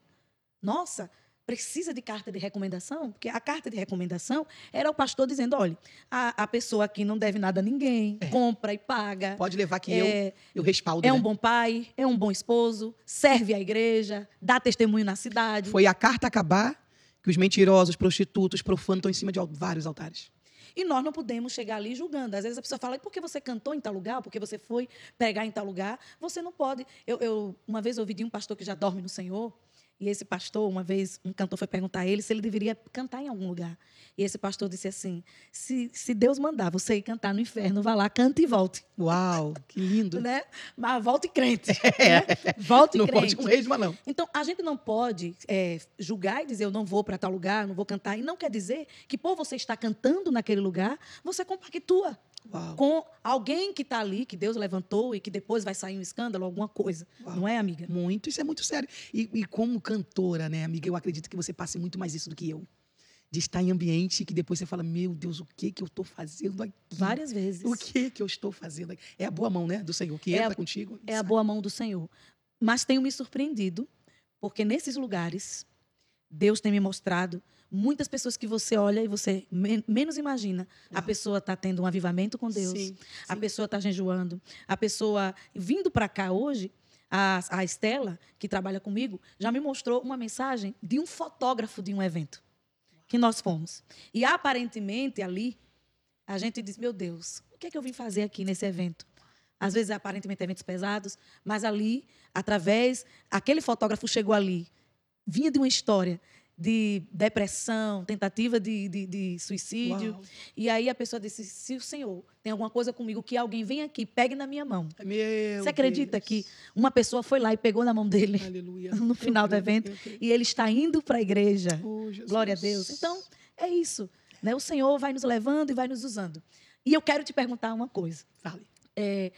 Nossa, precisa de carta de recomendação? Porque a carta de recomendação era o pastor dizendo: olha, a, a pessoa aqui não deve nada a ninguém, É. compra e paga. Pode levar que eu, É, eu respaldo. é um né? bom pai, é um bom esposo, serve à igreja, dá testemunho na cidade. Foi a carta acabar que os mentirosos, prostitutos, profanos estão em cima de vários altares. E nós não podemos chegar ali julgando. Às vezes a pessoa fala, porque você cantou em tal lugar, porque você foi pregar em tal lugar, você não pode. Eu, eu- uma vez ouvi de um pastor que já dorme no Senhor, e esse pastor, uma vez, um cantor foi perguntar a ele se ele deveria cantar em algum lugar. E esse pastor disse assim: se, se Deus mandar você ir cantar no inferno, vá lá, cante e volte. Uau, que lindo. Né? Mas volte crente. né? Volte Não crente. pode um resma, não. Então, a gente não pode é, julgar e dizer eu não vou para tal lugar, não vou cantar. E não quer dizer que, por você estar cantando naquele lugar, você compactua Uau. com alguém que está ali, que Deus levantou e que depois vai sair um escândalo, alguma coisa. Uau. Não é, amiga? Muito, isso é muito sério. E, e como cantora, né, amiga, eu acredito que você passe muito mais isso do que eu. De estar em ambiente que depois você fala, meu Deus, o que que eu estou fazendo aqui? Várias vezes. O que que eu estou fazendo aqui? É a boa mão, né, do Senhor, que É entra a- contigo. É a boa mão do Senhor. Mas tenho me surpreendido, porque nesses lugares, Deus tem me mostrado muitas pessoas que você olha e você men- menos imagina. A Uau. pessoa está tendo um avivamento com Deus. Sim, A sim. pessoa está jejuando. A pessoa vindo para cá hoje, a, a Estela, que trabalha comigo, já me mostrou uma mensagem de um fotógrafo de um evento que nós fomos. E aparentemente ali, a gente diz: Meu Deus, o que é que eu vim fazer aqui nesse evento? Às vezes, aparentemente, eventos pesados, mas ali, através. Aquele fotógrafo chegou ali, vinha de uma história de depressão, tentativa de, de, de suicídio. Uau. E aí a pessoa disse: se o senhor tem alguma coisa comigo, que alguém venha aqui, pegue na minha mão. Meu Você acredita Deus. que uma pessoa foi lá e pegou na mão dele Aleluia. no final do creio, evento eu creio. e ele está indo para a igreja? Oh. Glória a Deus. Então, é isso. Né? O Senhor vai nos levando e vai nos usando. E eu quero te perguntar uma coisa. Fale. É,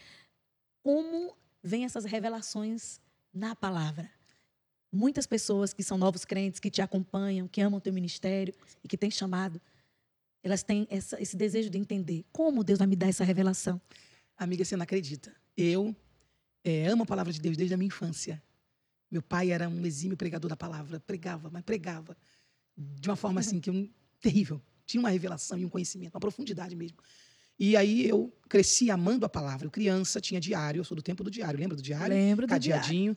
como vêm essas revelações na palavra? Muitas pessoas que são novos crentes, que te acompanham, que amam o teu ministério e que têm chamado, elas têm essa- esse desejo de entender como Deus vai me dar essa revelação. Amiga, você não acredita. Eu eh, amo a palavra de Deus desde a minha infância. Meu pai era um exímio pregador da palavra. Pregava, mas pregava de uma forma assim que eu, terrível. Tinha uma revelação e um conhecimento, uma profundidade mesmo. E aí eu cresci amando a palavra. Eu criança tinha diário, eu sou do tempo do diário. Lembra do diário? Lembro do diário. Cadeadinho.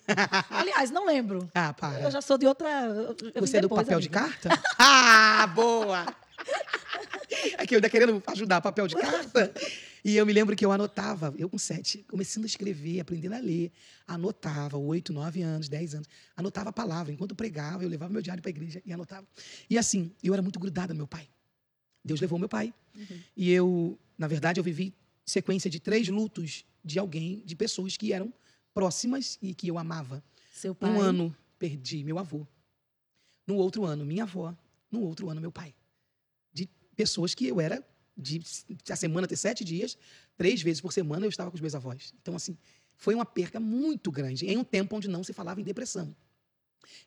Aliás, não lembro. Ah, para. Eu já sou de outra. eu- Você é do depois, papel de amiga. carta? ah, boa! Aqui, eu ainda querendo ajudar papel de carta. E eu me lembro que eu anotava, eu com sete, começando a escrever, aprendendo a ler, anotava, oito, nove anos, dez anos, anotava a palavra. Enquanto eu pregava, eu levava meu diário para a igreja e anotava. E assim, eu era muito grudada no meu pai. Deus levou meu pai. Uhum. E eu, na verdade, eu vivi sequência de três lutos de alguém, de pessoas que eram próximas e que eu amava. Seu pai. Um ano perdi meu avô. No outro ano, minha avó. No outro ano, meu pai. De pessoas que eu era, de a semana ter sete dias, três vezes por semana eu estava com os meus avós. Então, assim, foi uma perca muito grande em um tempo onde não se falava em depressão.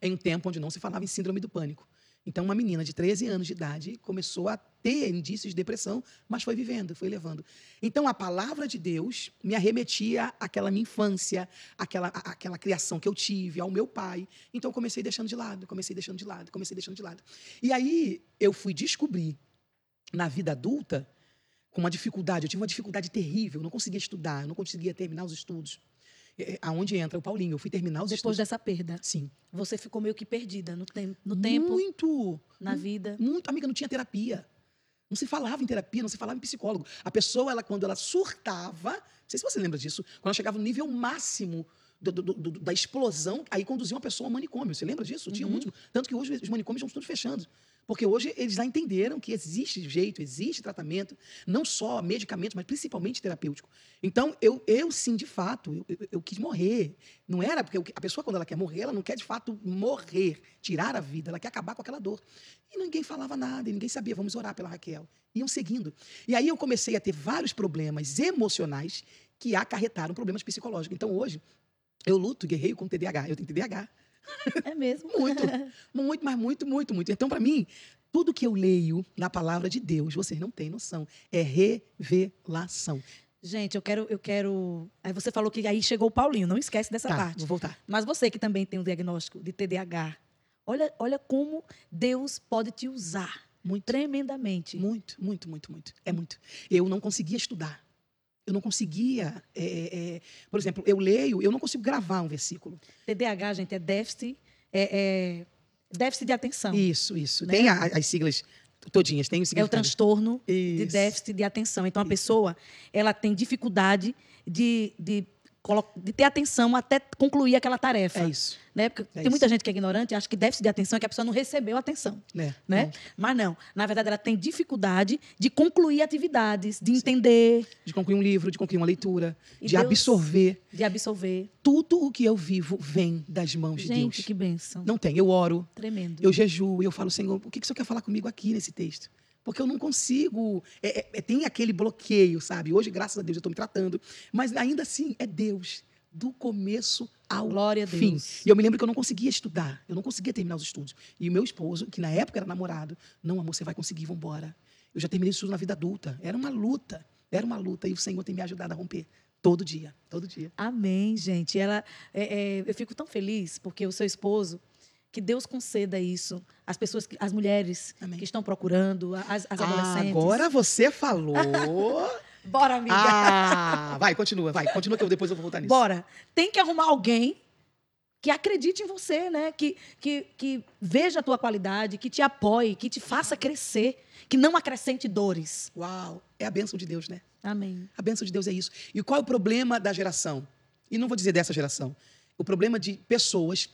em um tempo onde não se falava em síndrome do pânico. Então, uma menina de 13 anos de idade começou a ter indícios de depressão, mas foi vivendo, foi levando. Então, a palavra de Deus me arremetia àquela minha infância, àquela, àquela criação que eu tive, ao meu pai. Então, eu comecei deixando de lado, comecei deixando de lado, comecei deixando de lado. E aí, eu fui descobrir, na vida adulta, com uma dificuldade. Eu tive uma dificuldade terrível, não conseguia estudar, não conseguia terminar os estudos. É, é, aonde entra o Paulinho, eu fui terminar os Depois estudos. dessa perda, Sim. você ficou meio que perdida no, tem no tempo, Muito. na vida. Muito, amiga, não tinha terapia. Não se falava em terapia, não se falava em psicólogo. A pessoa, ela, quando ela surtava, não sei se você lembra disso, quando ela chegava no nível máximo do- do- do- do- da explosão, aí conduzia uma pessoa ao manicômio. Você lembra disso? Tinha Uhum. muito. Tanto que hoje os manicômios estão todos fechando. Porque hoje eles já entenderam que existe jeito, existe tratamento, não só medicamento, mas principalmente terapêutico. Então, eu, eu sim, de fato, eu, eu- eu quis morrer. Não era porque a pessoa, quando ela quer morrer, ela não quer de fato morrer, tirar a vida, ela quer acabar com aquela dor. E ninguém falava nada, ninguém sabia, vamos orar pela Raquel. Iam seguindo. E aí eu comecei a ter vários problemas emocionais que acarretaram problemas psicológicos. Então, hoje, eu luto, guerreio com TDAH. Eu tenho TDAH. É mesmo? Muito, muito, mas muito, muito, muito. Então, para mim, tudo que eu leio na palavra de Deus, vocês não têm noção, é revelação. Gente, eu quero, eu quero. Aí você falou que aí chegou o Paulinho, não esquece dessa tá, parte. vou voltar. Mas você que também tem um diagnóstico de TDAH, olha, olha como Deus pode te usar Muito, tremendamente. muito, muito, muito, muito. É muito. Eu não conseguia estudar. Eu não conseguia. é, é, por exemplo, eu leio, eu não consigo gravar um versículo. TDAH, gente, é déficit, é, é déficit de atenção. Isso, isso. Né? Tem a- as siglas todinhas, tem o É o transtorno de Isso. déficit de atenção. Então, a pessoa ela tem dificuldade de, de, de ter atenção até concluir aquela tarefa. É isso. Né? Porque É tem muita isso. gente que é ignorante e acha que déficit de atenção é que a pessoa não recebeu atenção. Né? Né? Mas não. Na verdade, ela tem dificuldade de concluir atividades, de entender, De concluir um livro, de concluir uma leitura, E de Deus- absorver. de absorver. Tudo o que eu vivo vem das mãos de gente, Deus. que bênção. Não tem. Eu oro, Tremendo. eu jejuo, eu falo, Senhor, o que que o Senhor quer falar comigo aqui nesse texto? Porque eu não consigo. é- é- é- tem aquele bloqueio, sabe? Hoje, graças a Deus, eu estou me tratando. Mas ainda assim, é Deus. Do começo ao Glória a fim. Deus. E eu me lembro que eu não conseguia estudar. Eu não conseguia terminar os estudos. E o meu esposo, que na época era namorado, não, amor, você vai conseguir, vambora. Eu já terminei isso na vida adulta. Era uma luta. Era uma luta. E o Senhor tem me ajudado a romper. Todo dia. Todo dia. Amém, gente. Ela, é, é, eu fico tão feliz porque o seu esposo, que Deus conceda isso às pessoas, que- às mulheres Amém. que estão procurando, as, as Ah, adolescentes. agora você falou. Bora, amiga. ah, vai, continua, vai. Continua que eu depois eu vou voltar nisso. Bora. Tem que arrumar alguém que acredite em você, né? Que, que, que veja a tua qualidade, que te apoie, que te faça crescer, que não acrescente dores. Uau, é a bênção de Deus, né? Amém. A bênção de Deus é isso. E qual é o problema da geração? E não vou dizer dessa geração. O problema de pessoas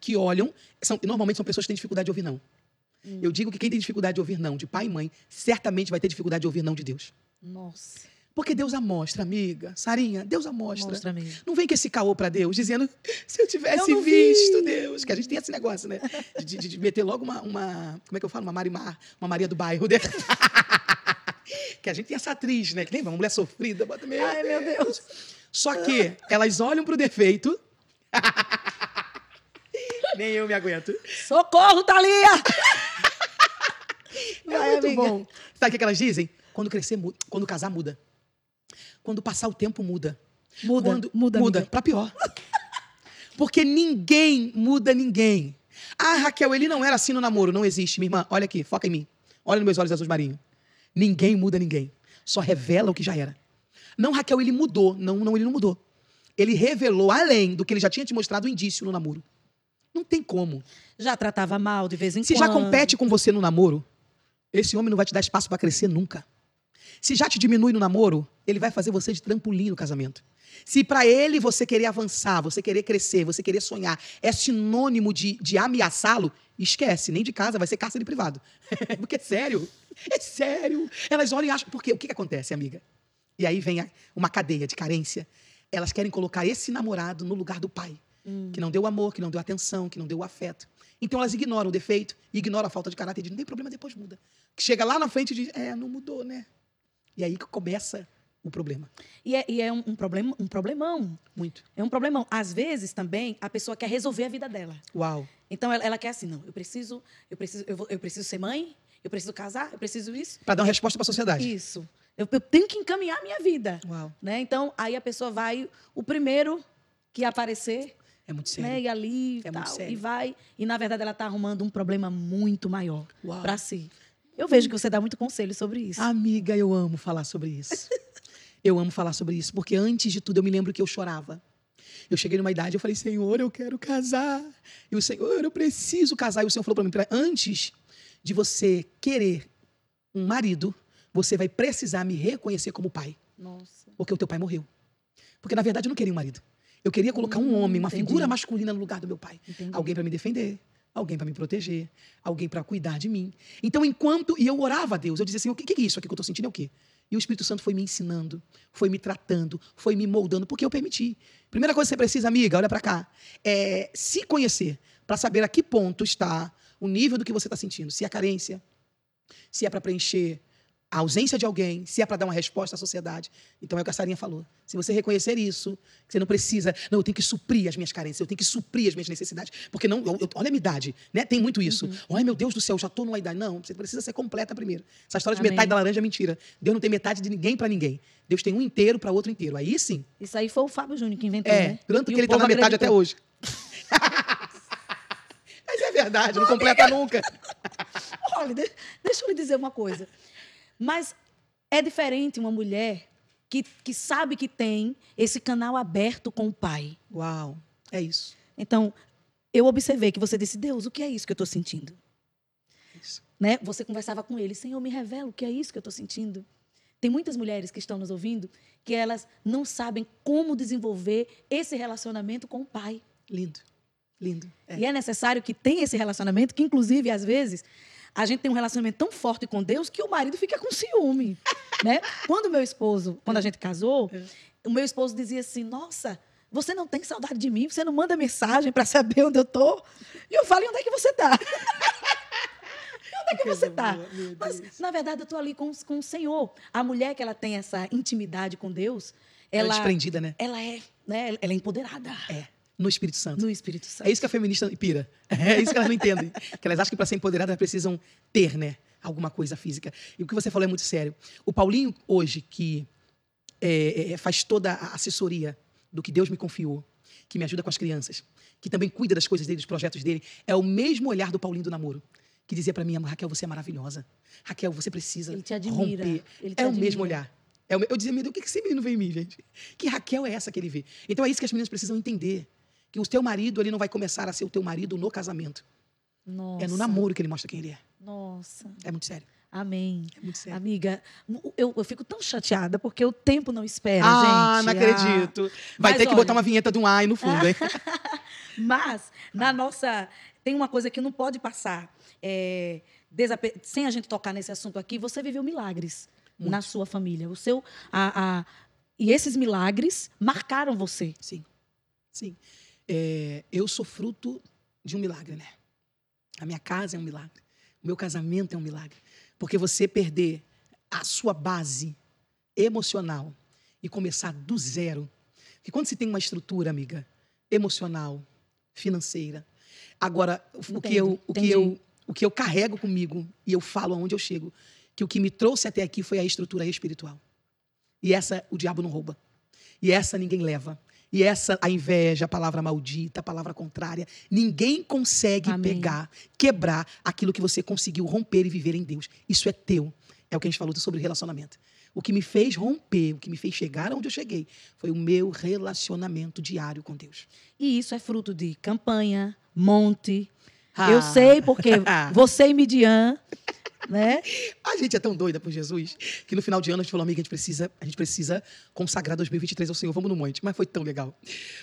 que olham, são, normalmente são pessoas que têm dificuldade de ouvir não. Eu digo que quem tem dificuldade de ouvir não, de pai e mãe, certamente vai ter dificuldade de ouvir não de Deus. Nossa. Porque Deus a mostra, amiga. Sarinha, Deus a mostra. Mostra mesmo. Não vem com esse caô pra Deus, dizendo, se eu tivesse Eu não vi. visto, Deus. Que a gente tem esse negócio, né? De, de- de meter logo uma, uma- Como é que eu falo? Uma Marimar, uma Maria do bairro. Né? que a gente tem essa atriz, né? Que nem uma mulher sofrida. Bota, meu, Ai, meu Deus. Só que elas olham pro defeito. nem eu me aguento. Socorro, Thalia! É Vai, muito amiga. bom. Sabe o que elas dizem? Quando crescer, muda. Quando casar, muda. Quando passar o tempo, muda. Muda, Quando, muda, muda amiga. pra pior. Porque ninguém muda ninguém. Ah, Raquel, ele não era assim no namoro. Não existe, minha irmã. Olha aqui, foca em mim. Olha nos meus olhos azuis marinho. Ninguém muda ninguém. Só revela o que já era. Não, Raquel, ele mudou. Não, não, ele não mudou. Ele revelou além do que ele já tinha te mostrado o indício no namoro. Não tem como. Já tratava mal de vez em Se quando. já compete com você no namoro, esse homem não vai te dar espaço para crescer nunca. Se já te diminui no namoro, ele vai fazer você de trampolim no casamento. Se para ele você querer avançar, você querer crescer, você querer sonhar, é sinônimo de, de ameaçá-lo, esquece, nem de casa, vai ser cárcere privado. Porque é sério. É sério. Elas olham e acham. Porque o que, que acontece, amiga? E aí vem a- uma cadeia de carência. Elas querem colocar esse namorado no lugar do pai, que não deu amor, que não deu atenção, que não deu afeto. Então elas ignoram o defeito, ignoram a falta de caráter, e dizem, não tem problema, depois muda. Que chega lá na frente e diz, é, não mudou, né? E aí que começa o problema. E é, e é um, um problema, um problemão. Muito. É um problemão. Às vezes também a pessoa quer resolver a vida dela. Uau. Então ela, ela quer assim, não, eu preciso, eu preciso, eu, vou- eu preciso ser mãe, eu preciso casar, eu preciso isso. Para dar uma resposta para a sociedade. Isso. Eu, eu tenho que encaminhar a minha vida. Uau. Né? Então, aí a pessoa vai, o primeiro que aparecer, É muito sério. né? E ali É e tal. E vai. E na verdade ela está arrumando um problema muito maior para si. Eu vejo que você dá muito conselho sobre isso. Amiga, eu amo falar sobre isso. eu amo falar sobre isso, porque antes de tudo eu me lembro que eu chorava. Eu cheguei numa idade, eu falei, Senhor, eu quero casar. E o Senhor, eu preciso casar. E o Senhor falou para mim, "Pra- antes de você querer um marido, você vai precisar me reconhecer como pai, Nossa. porque o teu pai morreu. Porque na verdade eu não queria um marido. Eu queria colocar um Hum, homem, uma entendi. figura masculina no lugar do meu pai. Entendi. Alguém para me defender, alguém para me proteger, alguém para cuidar de mim. Então, enquanto. E eu orava a Deus, eu dizia assim: o que, que é isso aqui que eu estou sentindo? É o quê? E o Espírito Santo foi me ensinando, foi me tratando, foi me moldando, porque eu permiti. Primeira coisa que você precisa, amiga, olha para cá, é se conhecer, para saber a que ponto está o nível do que você está sentindo. Se é carência, se é para preencher a ausência de alguém, se é para dar uma resposta à sociedade. Então é o que a Sarinha falou. Se você reconhecer isso, que você não precisa, não, eu tenho que suprir as minhas carências, eu tenho que suprir as minhas necessidades, porque não, eu- eu- olha a minha idade, né? Tem muito isso. Uhum. Ai, meu Deus do céu, já estou numa idade. Não, você precisa ser completa primeiro. Essa história de Amém. metade da laranja é mentira. Deus não tem metade de ninguém para ninguém. Deus tem um inteiro para outro inteiro. Aí sim. Isso aí foi o Fábio Júnior que inventou, É, né? tanto E que ele está na metade até acreditou. hoje. Mas é verdade, não completa nunca. Olha, de- deixa eu lhe dizer uma coisa. Mas é diferente uma mulher que, que sabe que tem esse canal aberto com o pai. Uau, é isso. Então, eu observei que você disse, Deus, o que é isso que eu estou sentindo? é isso. Né? Você conversava com ele, Senhor, me revela o que é isso que eu estou sentindo. Tem muitas mulheres que estão nos ouvindo que elas não sabem como desenvolver esse relacionamento com o pai. Lindo, lindo. É. E é necessário que tenha esse relacionamento, que inclusive, às vezes, a gente tem um relacionamento tão forte com Deus que o marido fica com ciúme. né? Quando meu esposo, quando a gente casou, o meu esposo dizia assim: Nossa, você não tem saudade de mim, você não manda mensagem para saber onde eu tô. E eu falo: "E onde é que você está? onde é que você está? Mas, na verdade, eu estou ali com, com o Senhor. A mulher que ela tem essa intimidade com Deus, Ela é ela, desprendida, né? ela é, né? Ela é empoderada É, no Espírito Santo. no Espírito Santo. É isso que a feminista pira. É isso que elas não entendem. Que elas acham que para ser empoderadas elas precisam ter, né? Alguma coisa física. E o que você falou é muito sério. O Paulinho, hoje, que é, é, faz toda a assessoria do que Deus me confiou, que me ajuda com as crianças, que também cuida das coisas dele, dos projetos dele, é o mesmo olhar do Paulinho do namoro. Que dizia para mim, Raquel, você é maravilhosa. Raquel, você precisa Ele te admira. romper. Ele te é o admira. mesmo olhar. É o Eu dizia, meu Deus, o que que esse menino vê em mim, gente? Que Raquel é essa que ele vê? Então é isso que as meninas precisam entender. Que o teu marido, ele não vai começar a ser o teu marido no casamento. Nossa. É no namoro que ele mostra quem ele é. Nossa. É muito sério. Amém. É muito sério. Amiga, eu, eu fico tão chateada porque o tempo não espera, ah, gente. não acredito. Vai Mas ter que olha- botar uma vinheta de um ai no fundo, hein? Ah, mas, na nossa. Tem uma coisa que não pode passar é, desape- sem a gente tocar nesse assunto aqui. Você viveu milagres na sua família. O seu. A, a- e esses milagres marcaram você. Sim. Sim. É, eu sou fruto de um milagre, né? A minha casa é um milagre. O meu casamento é um milagre. Porque você perder a sua base emocional e começar do zero. Porque quando se tem uma estrutura, amiga, emocional, financeira, agora o que, eu, o, que eu, o que eu carrego comigo e eu falo aonde eu chego, que o que me trouxe até aqui foi a estrutura espiritual. E essa o diabo não rouba. E essa ninguém leva. E essa, a inveja, a palavra maldita, a palavra contrária, ninguém consegue Amém. pegar, quebrar aquilo que você conseguiu romper e viver em Deus. Isso é teu. É o que a gente falou sobre relacionamento. O que me fez romper, o que me fez chegar onde eu cheguei, foi o meu relacionamento diário com Deus. E isso é fruto de campanha, monte. Ah. Eu sei porque você e Midian, né? A gente é tão doida por Jesus que no final de ano a gente falou, amiga, a gente precisa, a gente precisa consagrar 2023 ao Senhor, vamos no monte. Mas foi tão legal.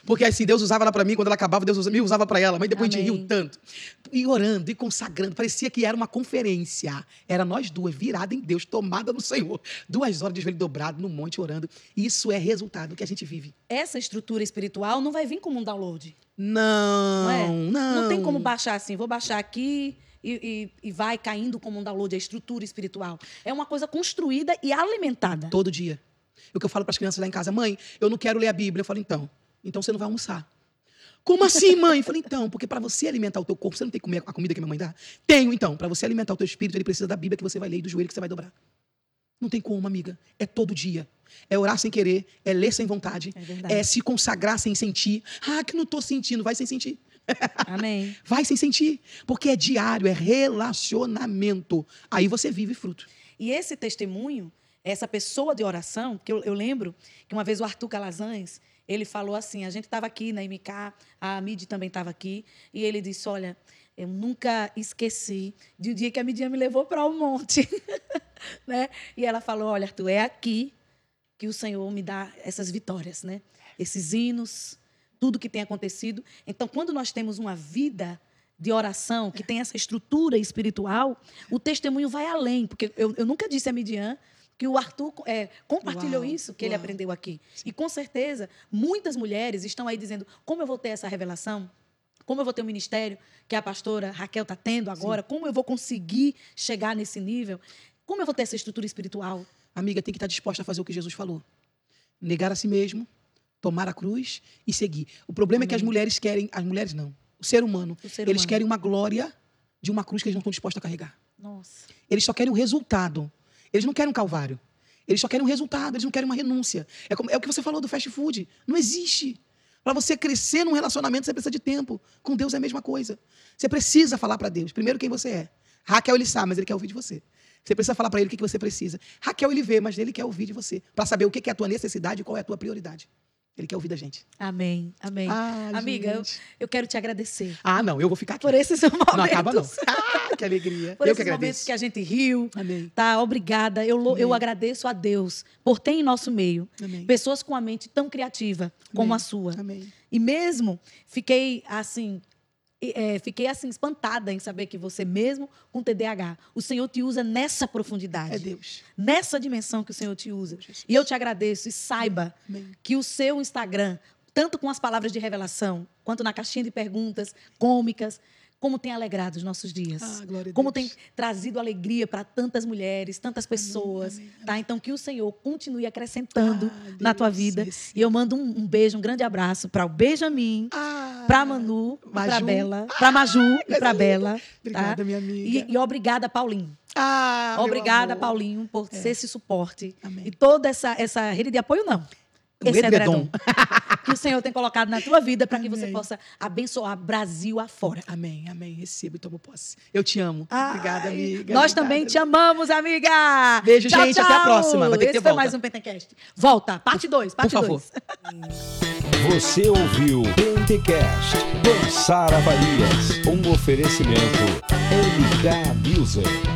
Porque assim, Deus usava ela para mim, quando ela acabava, Deus me usava para ela, mas depois a gente Amém. riu tanto. E orando e consagrando, parecia que era uma conferência. Era nós duas, virada em Deus, tomada no Senhor. Duas horas de joelho dobrado no monte orando. Isso é resultado do que a gente vive. Essa estrutura espiritual não vai vir como um download. Não, Não é? não. Não tem como baixar assim, vou baixar aqui e, e- e vai caindo como um download a estrutura espiritual. É uma coisa construída e alimentada. Todo dia. O que eu falo para as crianças lá em casa, mãe, eu não quero ler a Bíblia. Eu falo, então, então você não vai almoçar. Como assim, mãe? Eu falei, então, porque para você alimentar o teu corpo, você não tem que comer a comida que minha mãe dá? Tenho, então. Para você alimentar o teu espírito, ele precisa da Bíblia que você vai ler e do joelho que você vai dobrar. Não tem como, amiga. É todo dia. É orar sem querer, é ler sem vontade, É é, se consagrar sem sentir. Ah, que não estou sentindo, vai sem sentir. Amém. Vai sem sentir. Porque é diário, é relacionamento. Aí você vive fruto. E esse testemunho, essa pessoa de oração, que eu, eu lembro que uma vez o Arthur Calazans, ele falou assim: a gente estava aqui na MK, a Midi também estava aqui, e ele disse: Olha, eu nunca esqueci de um dia que a Midian me levou para o monte. né? E ela falou: Olha, Arthur, é aqui que o Senhor me dá essas vitórias, né? esses hinos, tudo que tem acontecido. Então, quando nós temos uma vida de oração, que tem essa estrutura espiritual, o testemunho vai além. Porque eu, eu nunca disse a Midian que o Arthur é, compartilhou Uau, isso que ele uau. aprendeu aqui. E com certeza, muitas mulheres estão aí dizendo: como eu vou ter essa revelação? Como eu vou ter um ministério que a pastora Raquel está tendo agora? Como eu vou conseguir chegar nesse nível? Como eu vou ter essa estrutura espiritual? Amiga, tem que estar disposta a fazer o que Jesus falou. Negar a si mesmo, tomar a cruz e seguir. O problema é que as mulheres querem, as mulheres não, o ser humano, O ser eles humano. querem uma glória de uma cruz que eles não estão dispostos a carregar. Nossa. Eles só querem o resultado. Eles não querem um calvário. Eles só querem um resultado, eles não querem uma renúncia. É, como- é o que você falou do fast food. Não existe. Para você crescer num relacionamento, você precisa de tempo. Com Deus é a mesma coisa. Você precisa falar para Deus, primeiro, quem você é. Raquel, ele sabe, mas ele quer ouvir de você. Você precisa falar para ele o que você precisa. Raquel, ele vê, mas ele quer ouvir de você. Para saber o que é a tua necessidade e qual é a tua prioridade. Ele quer ouvir da gente. Amém. Amém. Ai, Amiga, eu, eu quero te agradecer Ah, não, eu vou ficar aqui. por esses momentos. Não acaba, não. Ah, que alegria. Por eu esses que momentos que a gente riu. Amém. Tá, obrigada. Eu, eu agradeço a Deus por ter em nosso meio Amém. pessoas com a mente tão criativa como Amém. a sua. Amém. E mesmo fiquei assim, é, fiquei assim espantada em saber que você mesmo com TDAH, o Senhor te usa nessa profundidade, É Deus. nessa dimensão que o Senhor te usa. Jesus. E eu te agradeço e saiba Amém. que o seu Instagram, tanto com as palavras de revelação, quanto na caixinha de perguntas cômicas, como tem alegrado os nossos dias. Ah, glória a como tem trazido alegria para tantas mulheres, tantas pessoas, amém, tá? Então que o Senhor continue acrescentando Ah, na tua Deus, vida. receba. E eu mando um, um beijo, um grande abraço para o Benjamin, Ah, para Manu, para Maju. Bela, para Maju e coisa para linda. Bela, Obrigada, tá? minha amiga. E, e obrigada, Paulinho. Ah, Obrigada. Paulinho, por ser esse suporte. Amém. E toda essa, essa rede de apoio, não. O Esse edredom. edredom que o Senhor tem colocado na tua vida para que você possa abençoar Brasil afora. Amém, amém. Recebo e tomo posse. Eu te amo. Obrigada, Ai, amiga. Nós Obrigada. também te amamos, amiga. Beijo, gente. Até a próxima. Vai ter que Esse ter foi volta. mais um Pentecast. Volta, parte 2, parte favor. 2. Você ouviu Pentecast com Sara Farias, um oferecimento MK Music.